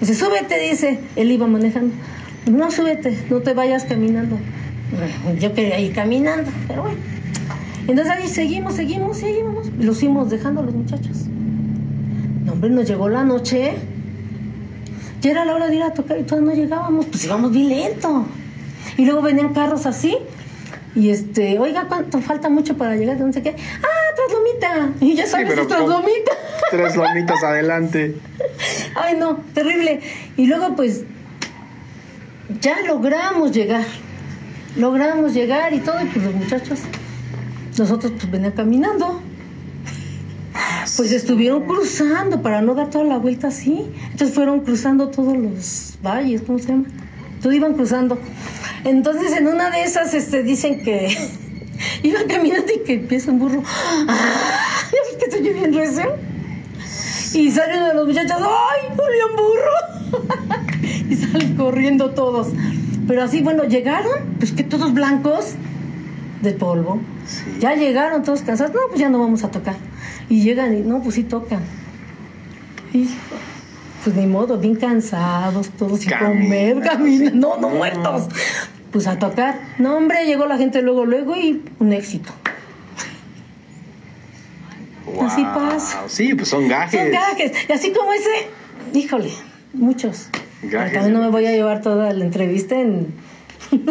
Dice, súbete, dice. Él iba manejando. No, súbete, no te vayas caminando. Yo quería ir caminando, pero bueno. Entonces ahí seguimos, seguimos, íbamos. Los fuimos dejando a los muchachos. No, hombre, nos llegó la noche. Ya era la hora de ir a tocar y todavía no llegábamos. Pues íbamos bien lento. Y luego venían carros así. Y este, oiga, ¿cuánto falta mucho para llegar? No sé qué. Ah, traslomita. Y ya Sí, sabes, con- traslomita. Tres lomitas adelante. Ay, no, terrible. Y luego, pues, ya logramos llegar. Logramos llegar y todo. Y pues los muchachos, nosotros pues venían caminando. Pues estuvieron cruzando para no dar toda la vuelta así. Entonces fueron cruzando todos los valles, ¿cómo se llama? Todo iban cruzando. Entonces en una de esas este, dicen que iban caminando y que empieza un burro. ¡Ah! Que estoy bien recio. Y salen de los muchachos, ¡ay, Burro! y salen corriendo todos. Pero así, bueno, llegaron, pues que todos blancos de polvo. Sí. Ya llegaron todos cansados, no, pues ya no vamos a tocar. Y llegan y, no, pues sí tocan. Hijo, pues ni modo, bien cansados, todos sin comer, Camina, caminan, no, no No. muertos. Pues a tocar. No, hombre, llegó la gente luego, luego y un éxito. Así pasa. Sí, pues son gajes. Son gajes. Y así como ese, híjole, muchos. Gajes. También no me voy a llevar toda la entrevista en.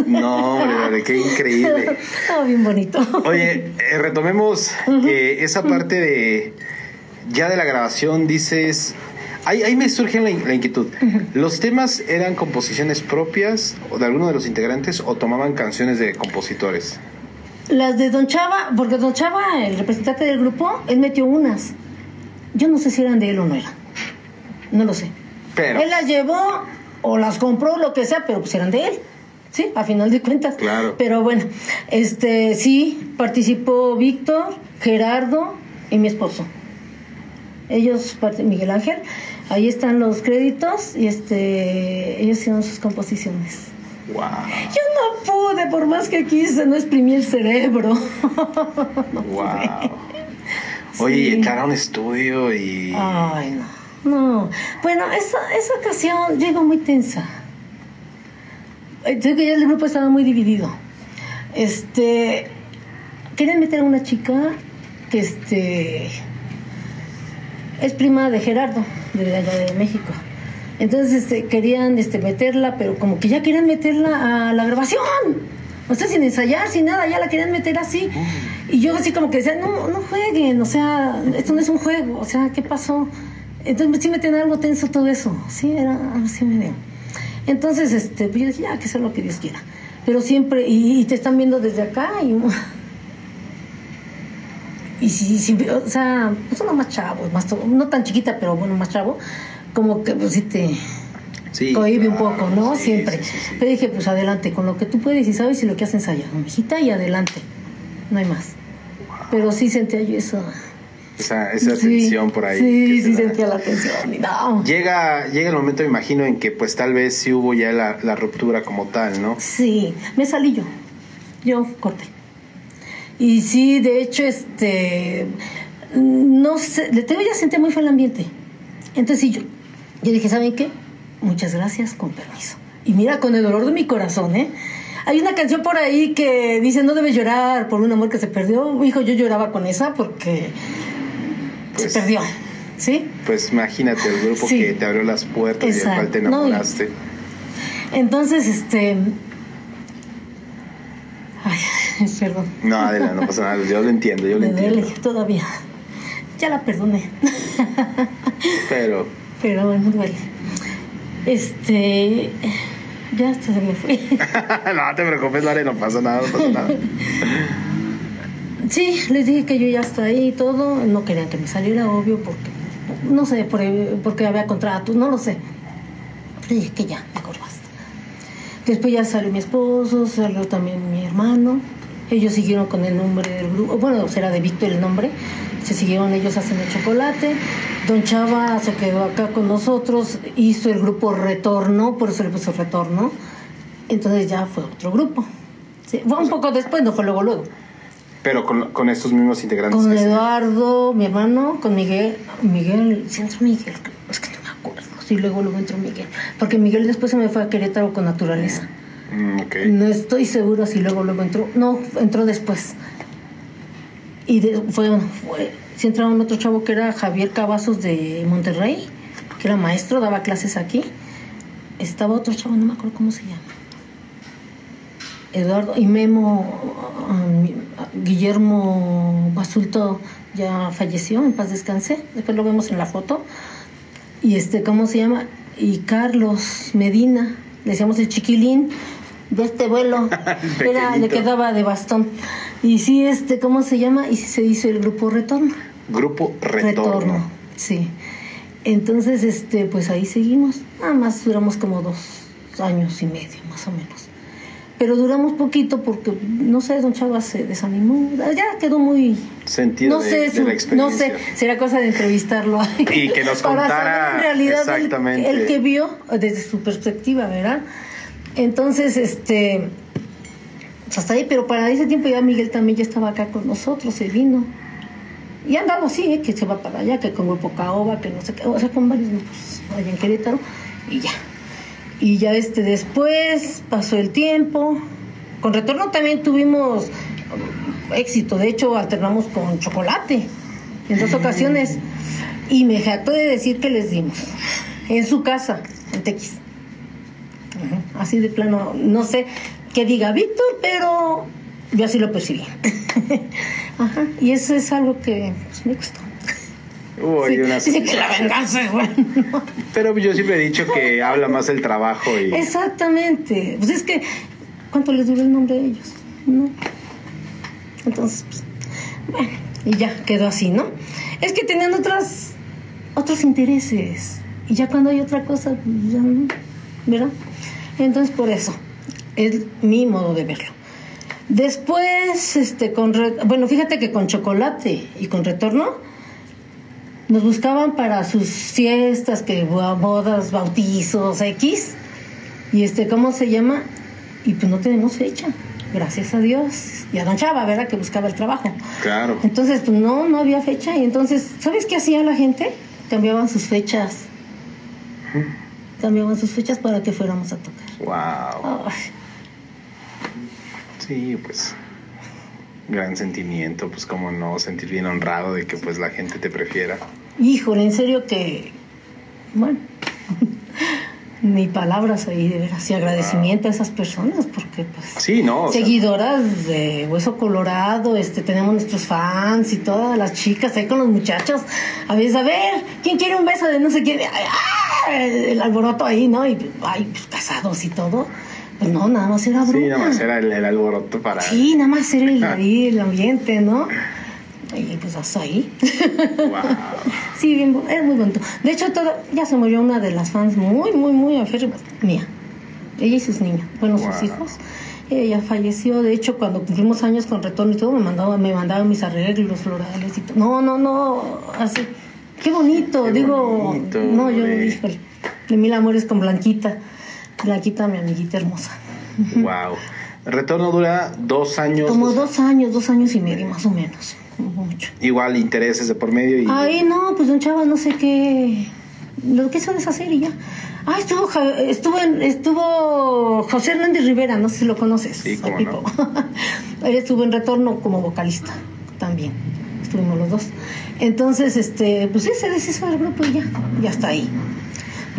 No, hombre, qué increíble. Ah, bien bonito. Oye, eh, retomemos eh, esa parte de ya de la grabación, dices. Ahí, ahí me surge la inquietud. ¿Los temas eran composiciones propias o de alguno de los integrantes o tomaban canciones de compositores? Las de Don Chava, porque Don Chava, el representante del grupo, él metió unas. Yo no sé si eran de él o no eran. No lo sé. Pero. Él las llevó o las compró, lo que sea, pero pues eran de él. Sí, a final de cuentas. Claro. Pero bueno, este sí, participó Víctor, Gerardo y mi esposo. Ellos, Miguel Ángel, ahí están los créditos y este ellos hicieron sus composiciones. Wow. Yo no pude, por más que quise, no exprimí el cerebro. Wow. Oye, y entrar a un estudio y. Ay, no. No. Bueno, esa, esa ocasión llegó muy tensa. Sé que ya el grupo estaba muy dividido. Este. Querían meter a una chica que este. Es prima de Gerardo, de allá de México. Entonces este, querían este, meterla, pero como que ya querían meterla a la grabación. O sea, sin ensayar, sin nada, ya la querían meter así. Y yo así como que decía, no, no jueguen, o sea, esto no es un juego, o sea, ¿qué pasó? Entonces sí me tenía algo tenso todo eso, sí, era así medio. Entonces, este, pues yo dije, ya, que sea lo que Dios quiera. Pero siempre, y, y te están viendo desde acá y... Y si, si o sea, pues uno más chavo, más no tan chiquita, pero bueno, más chavo, como que pues sí te... Sí, cohibe un poco, ¿no? sí, Siempre. sí. Pero dije, pues adelante, con lo que tú puedes y sabes y lo que has ensayado, mijita, y adelante. No hay más. Pero sí sentía yo eso. Esa, esa Sí, tensión por ahí. Sí, se sí sentía la tensión. Y no. Llega, llega el momento, me imagino, en que pues tal vez sí hubo ya la, la ruptura como tal, ¿no? Sí, me salí yo. Yo corté. Y sí, de hecho, este. No sé, le tengo ya sentía muy feo el ambiente. Entonces sí, yo, yo dije, ¿saben qué? Muchas gracias, con permiso. Y mira, con el dolor de mi corazón, ¿eh? Hay una canción por ahí que dice, no debes llorar por un amor que se perdió. Hijo, yo lloraba con esa porque Pues- se perdió. ¿Sí? Pues imagínate el grupo Sí. que te abrió las puertas y del cual te. No, enamoraste. Entonces, este. Ay, perdón. No, Adela, no pasa nada. Yo lo entiendo, yo lo entiendo. duele todavía. Ya la perdoné. Pero Pero bueno, duele. Este. Ya hasta se me fue. no te preocupes, Lore, no pasa nada, no pasa nada. Sí, les dije que yo ya estoy ahí y todo. No querían que me saliera, obvio, porque. No sé, por- porque había contratos, no lo sé. Pero dije que ya, mejor basta. Después ya salió mi esposo, salió también mi hermano. Ellos siguieron con el nombre del grupo. Bueno, será de Víctor el nombre. Se siguieron ellos haciendo chocolate. Don Chava se quedó acá con nosotros. Hizo el grupo Retorno, por eso le puso Retorno. Entonces ya fue otro grupo. Fue un poco después, no fue luego, luego. Pero con, con estos mismos integrantes. Con Eduardo, mi hermano, con Miguel. Miguel, sí entró Miguel, es que no me acuerdo. Sí, luego luego entró Miguel. Porque Miguel después se me fue a Querétaro con naturaleza. Mm. No estoy segura si luego luego entró. No, entró después. Y de- fue, fue, sí entraron otro chavo que era Javier Cavazos de Monterrey, que era maestro, daba clases aquí. Estaba otro chavo, no me acuerdo cómo se llama. Eduardo y Memo, um, Guillermo Basulto ya falleció, en paz descanse. Después lo vemos en la foto. Y este, ¿cómo se llama? Y Carlos Medina, le decíamos el chiquilín de este vuelo. Era, le quedaba de bastón. Y sí, este, ¿cómo se llama? Y sí se hizo el grupo Retorno. Grupo Retorno. sí. Entonces, este, pues ahí seguimos. Nada más duramos como dos años y medio, más o menos. Pero duramos poquito porque, no sé, don Chava se desanimó. Ya quedó muy... Sentido no de, sé, de su- la experiencia. no sé, será cosa de entrevistarlo. Y que nos Para contara saber en realidad el- exactamente. El, que vio desde su perspectiva, ¿verdad? Entonces, este, pues hasta ahí, pero para ese tiempo ya Miguel también ya estaba acá con nosotros, se vino. Y andamos, sí, ¿eh? que se va para allá, que con Grupo Caoba, que no sé qué, o sea, con varios grupos allá en Querétaro, y ya. Y ya este, después pasó el tiempo. Con Retorno también tuvimos éxito, de hecho alternamos con Chocolate en dos ocasiones. Y me jacto de decir que les dimos en su casa, en Tequis. Así de plano, no sé qué diga Víctor, pero yo así lo percibí. Ajá, y eso es algo que pues, me gustó. Hubo ahí Sí, unas- dice que la venganza es buena. Pero yo siempre he dicho que habla más el trabajo y Exactamente. Pues es que, ¿cuánto les duró el nombre de ellos? ¿No? Entonces, pues, bueno, y ya quedó así, ¿no? Es que tenían otras, otros intereses. Y ya cuando hay otra cosa, pues ya no, ¿verdad? Entonces, por eso, es mi modo de verlo. Después, este, con, re- bueno, fíjate que con chocolate y con retorno, nos buscaban para sus fiestas, que bo- bodas, bautizos, X. Y este, ¿cómo se llama? Y pues no tenemos fecha, gracias a Dios. Y a Don Chava, ¿verdad? Que buscaba el trabajo. claro. Entonces, pues no, no había fecha. Y entonces, ¿sabes qué hacía la gente? Cambiaban sus fechas. Cambiaban sus fechas para que fuéramos a tocar. Wow. Sí, pues gran sentimiento, pues como no sentir bien honrado de que pues la gente te prefiera. híjole, en serio que, bueno, ni palabras ahí de veras y agradecimiento a esas personas porque pues Sí, no. sea, seguidoras de Hueso Colorado, este tenemos nuestros fans y todas las chicas ahí con los muchachos. A veces, a ver, ¿quién quiere un beso de no sé quién? ¡ah! El alboroto ahí, ¿no? Y ay, pues, casados y todo. Pues no, nada más era broma. sí, nada más era el, el alboroto para Sí, nada más era el, ahí el ambiente, ¿no? Y pues hasta ahí. Wow. sí, bien, es muy bonito. De hecho, todo, ya se murió una de las fans muy, muy, muy aférrimas mía. Ella y sus niños, bueno, sus hijos. Ella falleció, de hecho, cuando cumplimos años con retorno y todo, me mandaba, me mandaba mis arreglos florales y todo. No, no, no, así. Qué bonito, Qué digo. bonito, no, yo, de- híjole, de mil amores con Blanquita. Blanquita, mi amiguita hermosa. Wow. El retorno dura dos años. Como dos- dos años, dos años y medio, más o menos. Mucho. Igual intereses de por medio y. Ay, no, pues un chavo no sé qué. Lo quiso deshacer y ya. Ah, estuvo, estuvo, estuvo José Hernández Rivera, no sé si lo conoces. Sí, cómo. Él estuvo en retorno como vocalista también. Estuvimos los dos. Entonces, este, pues sí, se deshizo del grupo y ya, ya está ahí.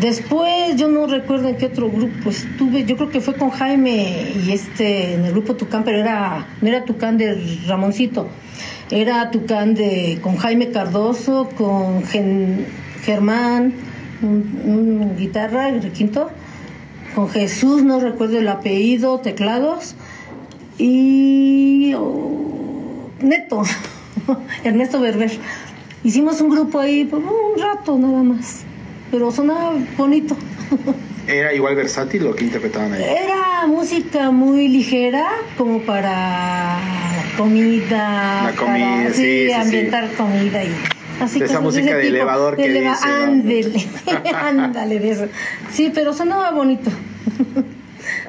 Después, yo no recuerdo en qué otro grupo estuve, yo creo que fue con Jaime y este, en el grupo Tucán, pero era, no era Tucán de Ramoncito, era Tucán de, con Jaime Cardoso, con Germán, un, un guitarra, el quinto, con Jesús, no recuerdo el apellido, teclados, y oh, Neto, Ernesto Berber. Hicimos un grupo ahí por un rato nada más, pero sonaba bonito. ¿Era igual versátil lo que interpretaban ahí? Era música muy ligera, como para comida, La comida, para, sí, sí, sí. ambientar comida y así De esa música de elevador que eleva- dice, ¿no? Ándele, ándale de eso. Sí, pero sonaba bonito.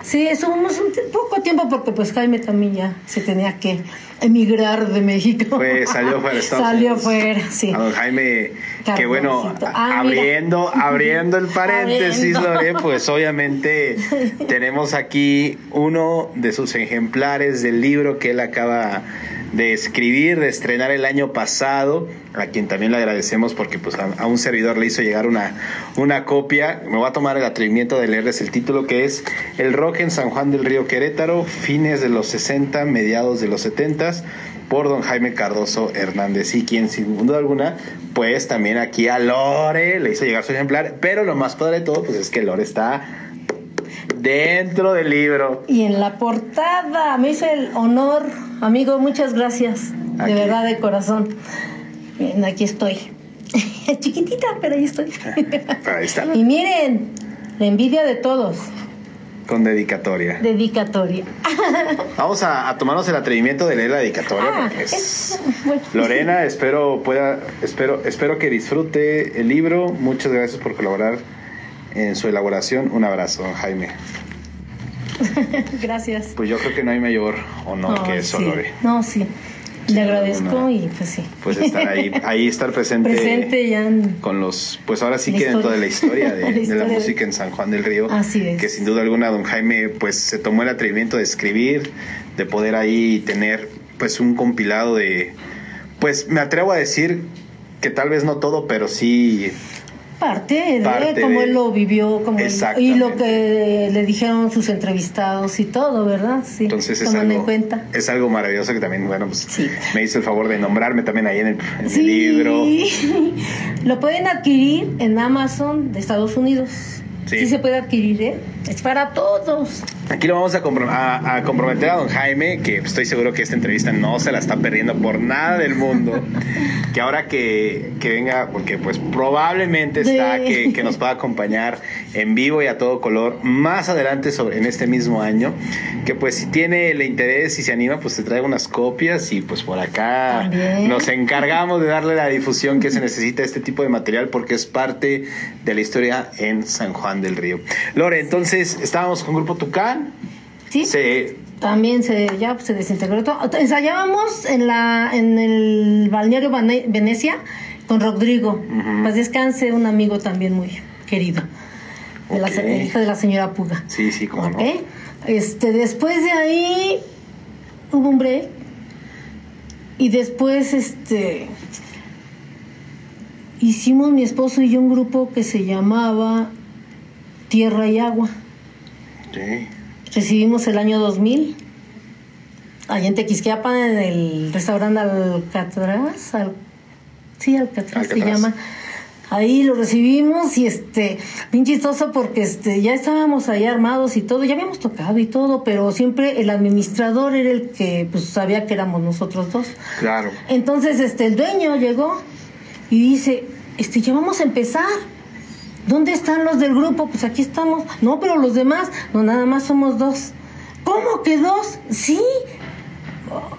Sí, estuvimos un poco tiempo porque pues Jaime también ya se tenía que emigrar de México. Fue, salió fuera Estados Salió Unidos. fuera, sí. A don Jaime, que bueno, Ah, abriendo, abriendo el paréntesis. Lore, pues obviamente tenemos aquí uno de sus ejemplares del libro que él acaba de escribir, de estrenar el año pasado, a quien también le agradecemos porque pues a, a un servidor le hizo llegar una, una copia. Me voy a tomar el atrevimiento de leerles el título que es El rock en San Juan del Río Querétaro, fines de los 60, mediados de los 70 por don Jaime Cardoso Hernández y quien sin duda alguna pues también aquí a Lore le hizo llegar su ejemplar pero lo más padre de todo pues es que Lore está dentro del libro Y en la portada me hizo el honor, amigo, muchas gracias. Aquí. De verdad, de corazón. Miren, aquí estoy. Chiquitita, pero ahí estoy. Pero ahí está y miren, la envidia de todos. Con dedicatoria Dedicatoria. vamos a, a tomarnos el atrevimiento de leer la dedicatoria Ah, porque es es- bueno. Lorena espero pueda espero espero que disfrute el libro muchas gracias por colaborar en su elaboración un abrazo don Jaime Gracias. pues yo creo que no hay mayor honor que No, eso sí. Lore No, sí. Le agradezco y pues sí. pues estar ahí, ahí estar presente, Presente ya en- con los, pues ahora sí que dentro de la historia. de, La de la historia de- música en San Juan del Río, Así es. que sin duda alguna don Jaime pues se tomó el atrevimiento de escribir, de poder ahí tener pues un compilado de, pues me atrevo a decir que tal vez no todo, pero sí Parte de Parte cómo de- él lo vivió, como y lo que le dijeron sus entrevistados y todo, ¿verdad? Sí, Entonces es algo, en cuenta. es algo maravilloso que también, bueno, pues Sí. me hizo el favor de nombrarme también ahí en el, en el Sí, libro. lo pueden adquirir en Amazon de Estados Unidos. Sí. Sí. se puede adquirir, ¿eh? Es para todos. Aquí lo vamos a, a- a comprometer a don Jaime, que estoy seguro que esta entrevista no se la está perdiendo por nada del mundo. que ahora que, que venga, porque pues probablemente está Sí. que, que nos pueda acompañar en vivo y a todo color más adelante sobre, en este mismo año. Que pues si tiene el interés y se anima, pues se trae unas copias y pues por acá También. nos encargamos de darle la difusión que se necesita a este tipo de material porque es parte de la historia en San Juan del Río. Lore, entonces estábamos con Grupo Tucán. Sí. Se, También se, ya se desintegró todo. Ensayábamos en, la, en el balneario Vane- Venecia con Rodrigo. Pues descanse, un amigo también muy querido. De la, hija de la señora Puga. Sí, sí, no. Ok. Este, después de ahí hubo un break. Y después, este. Hicimos mi esposo y yo un grupo que se llamaba Tierra y Agua. Sí. Recibimos el año 2000. Allá en Tequisquiapan, en el restaurante Alcatraz. Al, sí, Alcatraz, se Alcatraz. llama. Ahí lo recibimos y este, bien chistoso porque este, ya estábamos ahí armados y todo, ya habíamos tocado y todo, pero siempre el administrador era el que pues sabía que éramos nosotros dos. Claro. Entonces este, el dueño llegó y dice, este, ya vamos a empezar. ¿Dónde están los del grupo? Pues aquí estamos. No, pero los demás, no, nada más somos dos. ¿Cómo que dos? Sí,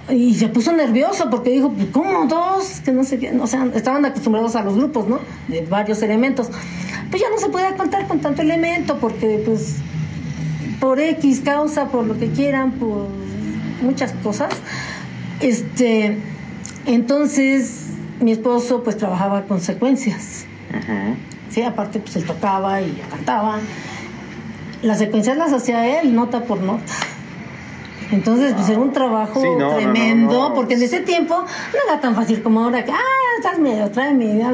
y se puso nervioso porque dijo, pues, ¿cómo dos? Que no sé qué, o sea, estaban acostumbrados a los grupos, ¿no? De varios elementos. Pues ya no se puede contar con tanto elemento porque, pues, por X causa, por lo que quieran, por muchas cosas. Este, entonces, mi esposo, pues, trabajaba con secuencias. Sí, aparte, pues, él tocaba y cantaba. Las secuencias las hacía él, nota por nota. Entonces, pues era un trabajo Sí, no, no, tremendo, no, no. porque en ese tiempo no era tan fácil como ahora que, ah, tráeme, tráeme. ya,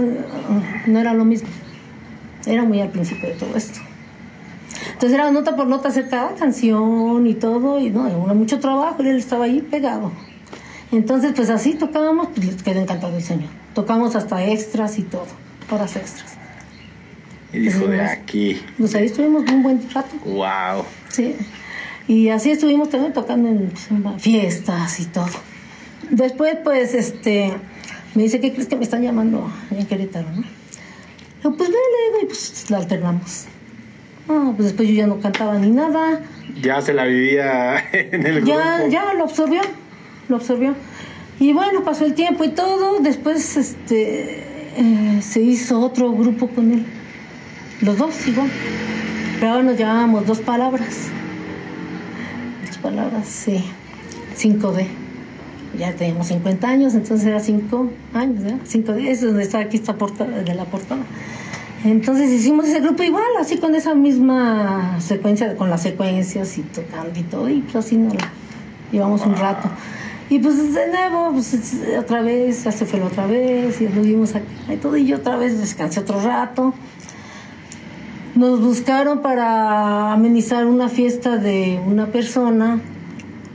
No era lo mismo. Era muy al principio de todo esto. Entonces era nota por nota hacer cada canción y todo, y no, era mucho trabajo, y él estaba ahí pegado. Entonces, pues así tocábamos, pues quedó encantado el señor. Tocamos hasta extras y todo, horas extras. Y dijo de aquí. Pues ahí estuvimos un buen rato. Wow. Sí. Y así estuvimos también tocando en pues, fiestas y todo. Después, pues, este, me dice, ¿qué crees que me están llamando en Querétaro, no? Digo, pues vele, le digo, y pues la alternamos. Ah, pues después yo ya no cantaba ni nada. Ya se la vivía en el Ya, grupo. ya lo absorbió, lo absorbió. Y bueno, pasó el tiempo y todo. Después, este, eh, se hizo otro grupo con él. Los dos igual. Pero ahora nos llamábamos dos palabras. Dos palabras, sí. 5D. Ya teníamos 50 años, entonces era 5 años, ¿verdad? 5D, es donde está aquí esta portada, de la portada. Entonces hicimos ese grupo igual, así con esa misma secuencia, con las secuencias y tocando y todo, y pues así nos la llevamos un rato. Y pues de nuevo, pues es- otra vez, ya se fue la otra vez, y estuvimos aquí y todo, y yo otra vez descansé otro rato. Nos buscaron para amenizar una fiesta de una persona,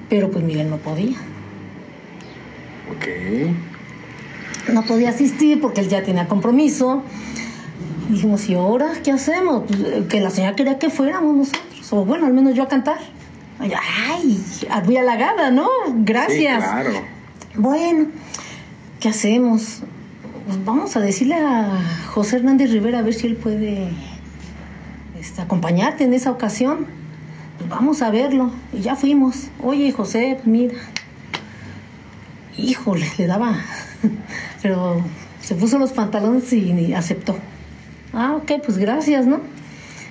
pero pues Miguel no podía. Ok. no podía asistir porque él ya tenía compromiso. Dijimos, ¿y ahora qué hacemos? Pues, eh, que la señora quería que fuéramos nosotros, o bueno, al menos yo a cantar. Ay, Ay, muy halagada, ¿no? Gracias. Sí, claro. Bueno, ¿qué hacemos? Pues vamos a decirle a José Hernández Rivera a ver si él puede este, acompañarte en esa ocasión. Pues vamos a verlo. Y ya fuimos. Oye, José, pues mira. Híjole, le daba. Pero se puso los pantalones y, y aceptó. Ah, ok, pues gracias, ¿no?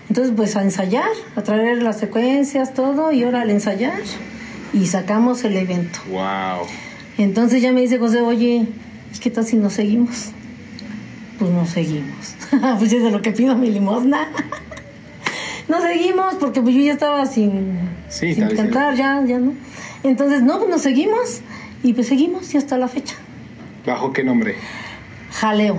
Entonces, pues a ensayar, a traer las secuencias, todo, y ahora al ensayar. Y sacamos el evento. Wow. Entonces ya me dice José, oye, ¿qué tal si nos seguimos? Pues nos seguimos. pues es de lo que pido mi limosna. nos seguimos porque pues yo ya estaba sin, Sí, sin cantar, ya, ya no. Entonces, no, pues nos seguimos y pues seguimos y hasta la fecha. ¿Bajo qué nombre? Jaleo.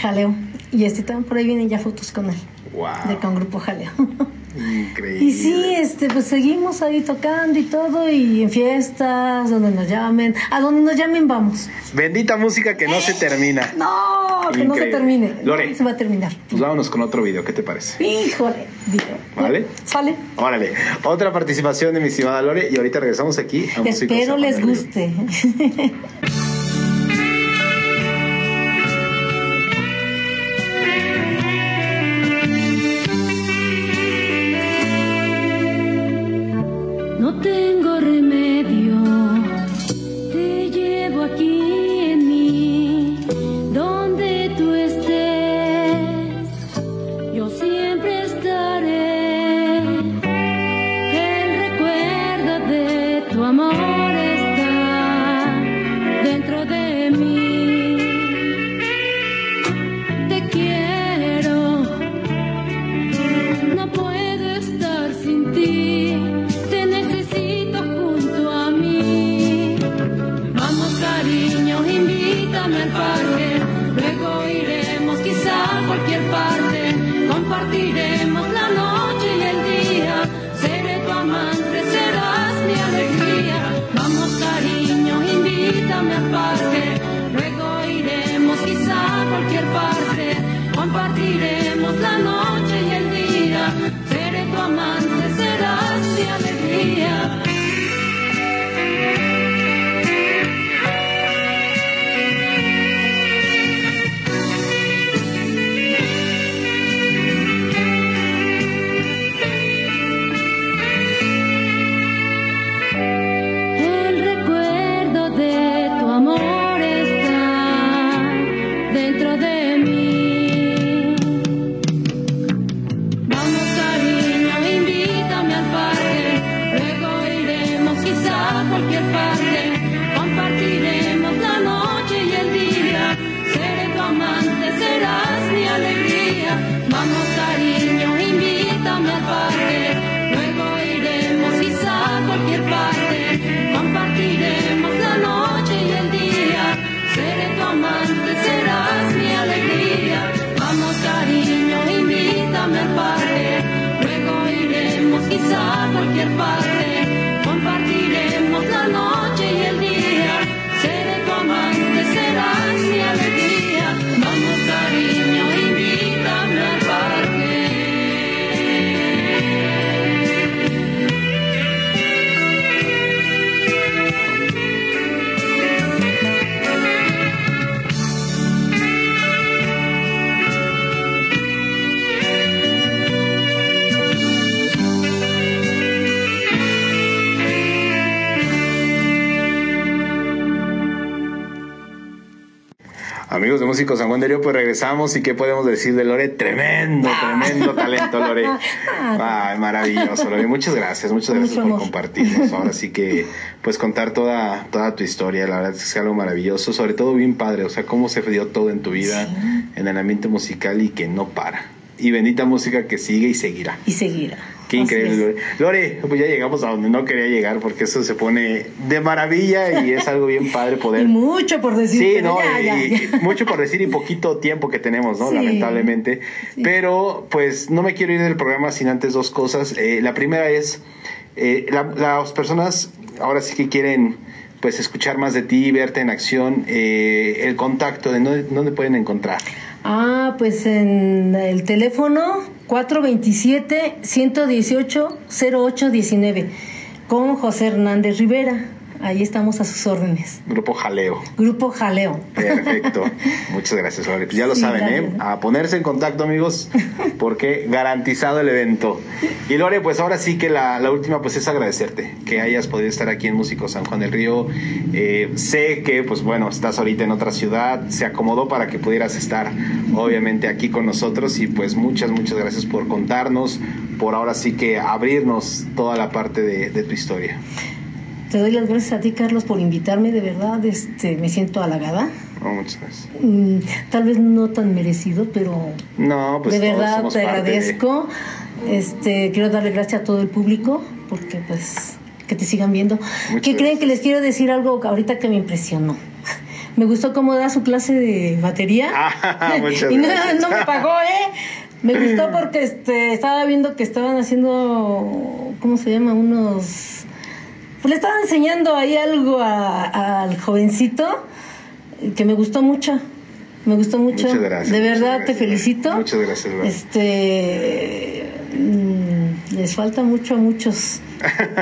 Jaleo. Y este también por ahí vienen ya fotos con él, Wow. de con grupo Jaleo. Increíble. Y sí, este, pues seguimos ahí tocando y todo, y en fiestas, donde nos llamen. A donde nos llamen vamos. Bendita música que no se termina. No, que no se termine. Lore. No se va a terminar. Pues vámonos con otro video, ¿qué te parece? Híjole. Digo, ¿Vale? Sale. Órale, otra participación de mi estimada Lore y ahorita regresamos aquí a Espero les guste. Amigos de Músicos San Juan de Río, pues regresamos y qué podemos decir de Lore, tremendo, tremendo talento Lore. Ay, maravilloso Lore, muchas gracias, muchas gracias Mucho por amor. compartirnos. Ahora sí que pues contar toda, toda tu historia, la verdad es que es algo maravilloso, sobre todo bien padre, o sea, cómo se dio todo en tu vida, en el ambiente musical y que no para. Y bendita música que sigue y seguirá. Y seguirá. Qué Así increíble, es. Lore. Lore, pues ya llegamos a donde no quería llegar porque eso se pone de maravilla y es algo bien padre Y poder mucho por decir. Sí, no, ya, y- ya, y ya. mucho por decir y poquito tiempo que tenemos, ¿no? Sí. Lamentablemente. Pero, pues, no me quiero ir del programa sin antes dos cosas. Eh, la primera es, eh, la- las personas ahora sí que quieren, pues, escuchar más de ti, verte en acción, eh, el contacto, de dónde, dónde pueden encontrar. Ah, pues en el teléfono 427-118-0819 con José Hernández Rivera. Ahí estamos a sus órdenes. Grupo Jaleo. Grupo Jaleo. Perfecto. Muchas gracias, Lore. Pues ya lo Sí, saben, ¿eh? A ponerse en contacto, amigos, porque garantizado el evento. Y Lore, pues ahora sí que la, la última, pues es agradecerte que hayas podido estar aquí en Músico San Juan del Río. Eh, sé que, pues bueno, estás ahorita en otra ciudad, se acomodó para que pudieras estar, obviamente, aquí con nosotros. Y pues muchas, muchas gracias por contarnos, por ahora sí que abrirnos toda la parte de, de tu historia. Te doy las gracias a ti, Carlos, por invitarme. De verdad, este, me siento halagada. No, muchas gracias. Mm, tal vez no tan merecido, pero No, pues de verdad te de- agradezco. Este, quiero darle gracias a todo el público porque pues que te sigan viendo. Muchas ¿Qué creen que les quiero decir algo ahorita que me impresionó? Me gustó cómo da su clase de batería. Ah, y no, no me pagó, ¿eh? Me gustó porque este, estaba viendo que estaban haciendo, ¿cómo se llama? Unos... Pues le estaba enseñando ahí algo a- al jovencito que me gustó mucho. Me gustó mucho. Muchas gracias, De verdad, gracias, te felicito. Muchas gracias. Este. mm, les falta mucho a muchos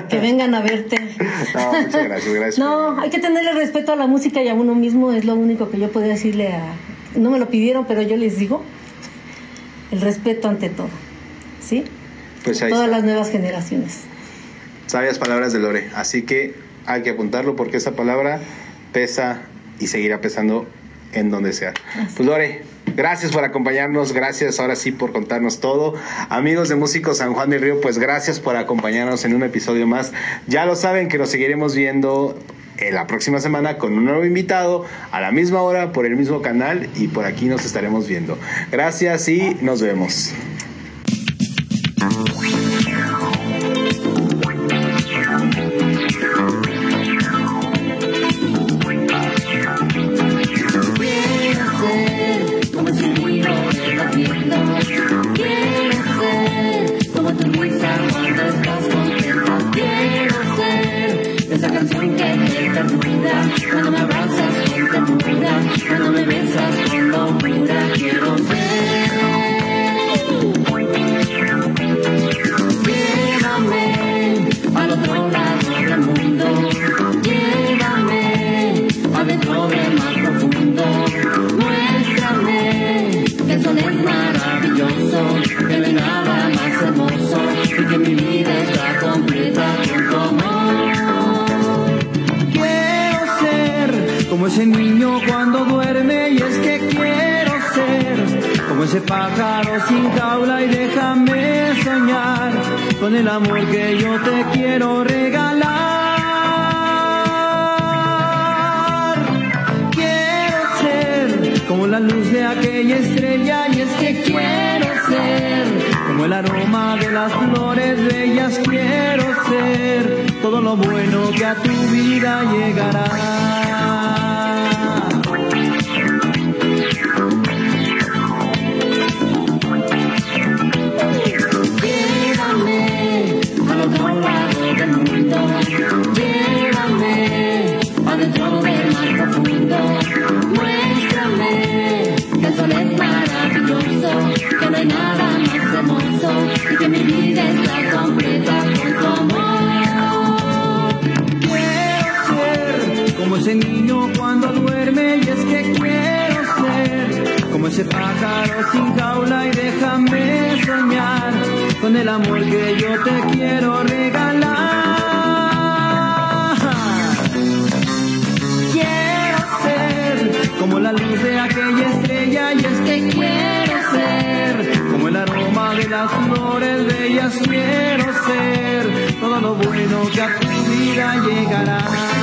que vengan a verte. No, muchas gracias, gracias. No, hay que tenerle respeto a la música y a uno mismo, es lo único que yo podría decirle a... No me lo pidieron, pero yo les digo, el respeto ante todo, ¿sí? Pues ahí Todas está. las nuevas generaciones. Sabias palabras de Lore. Así que hay que apuntarlo porque esa palabra pesa y seguirá pesando en donde sea. Pues Lore, gracias por acompañarnos, gracias ahora sí por contarnos todo. Amigos de Músicos San Juan del Río, pues gracias por acompañarnos en un episodio más. Ya lo saben que nos seguiremos viendo en la próxima semana con un nuevo invitado a la misma hora por el mismo canal y por aquí nos estaremos viendo. Gracias y nos vemos. ese niño cuando duerme y es que quiero ser como ese pájaro sin jaula y déjame soñar con el amor que yo te quiero regalar. Quiero ser como la luz de aquella estrella y es que quiero ser como el aroma de las flores bellas quiero ser todo lo bueno que a tu vida llegará. Llévame adentro del mar profundo, muéstrame que el sol es maravilloso, que no hay nada más hermoso y que mi vida está completa con tu amor. Quiero ser como ese niño cuando duerme y es que quiero ser como ese pájaro sin jaula y déjame soñar con el amor que yo te quiero regalar. la luz de aquella estrella y es que quiero ser como el aroma de las flores de ellas quiero ser todo lo bueno que a tu vida llegará.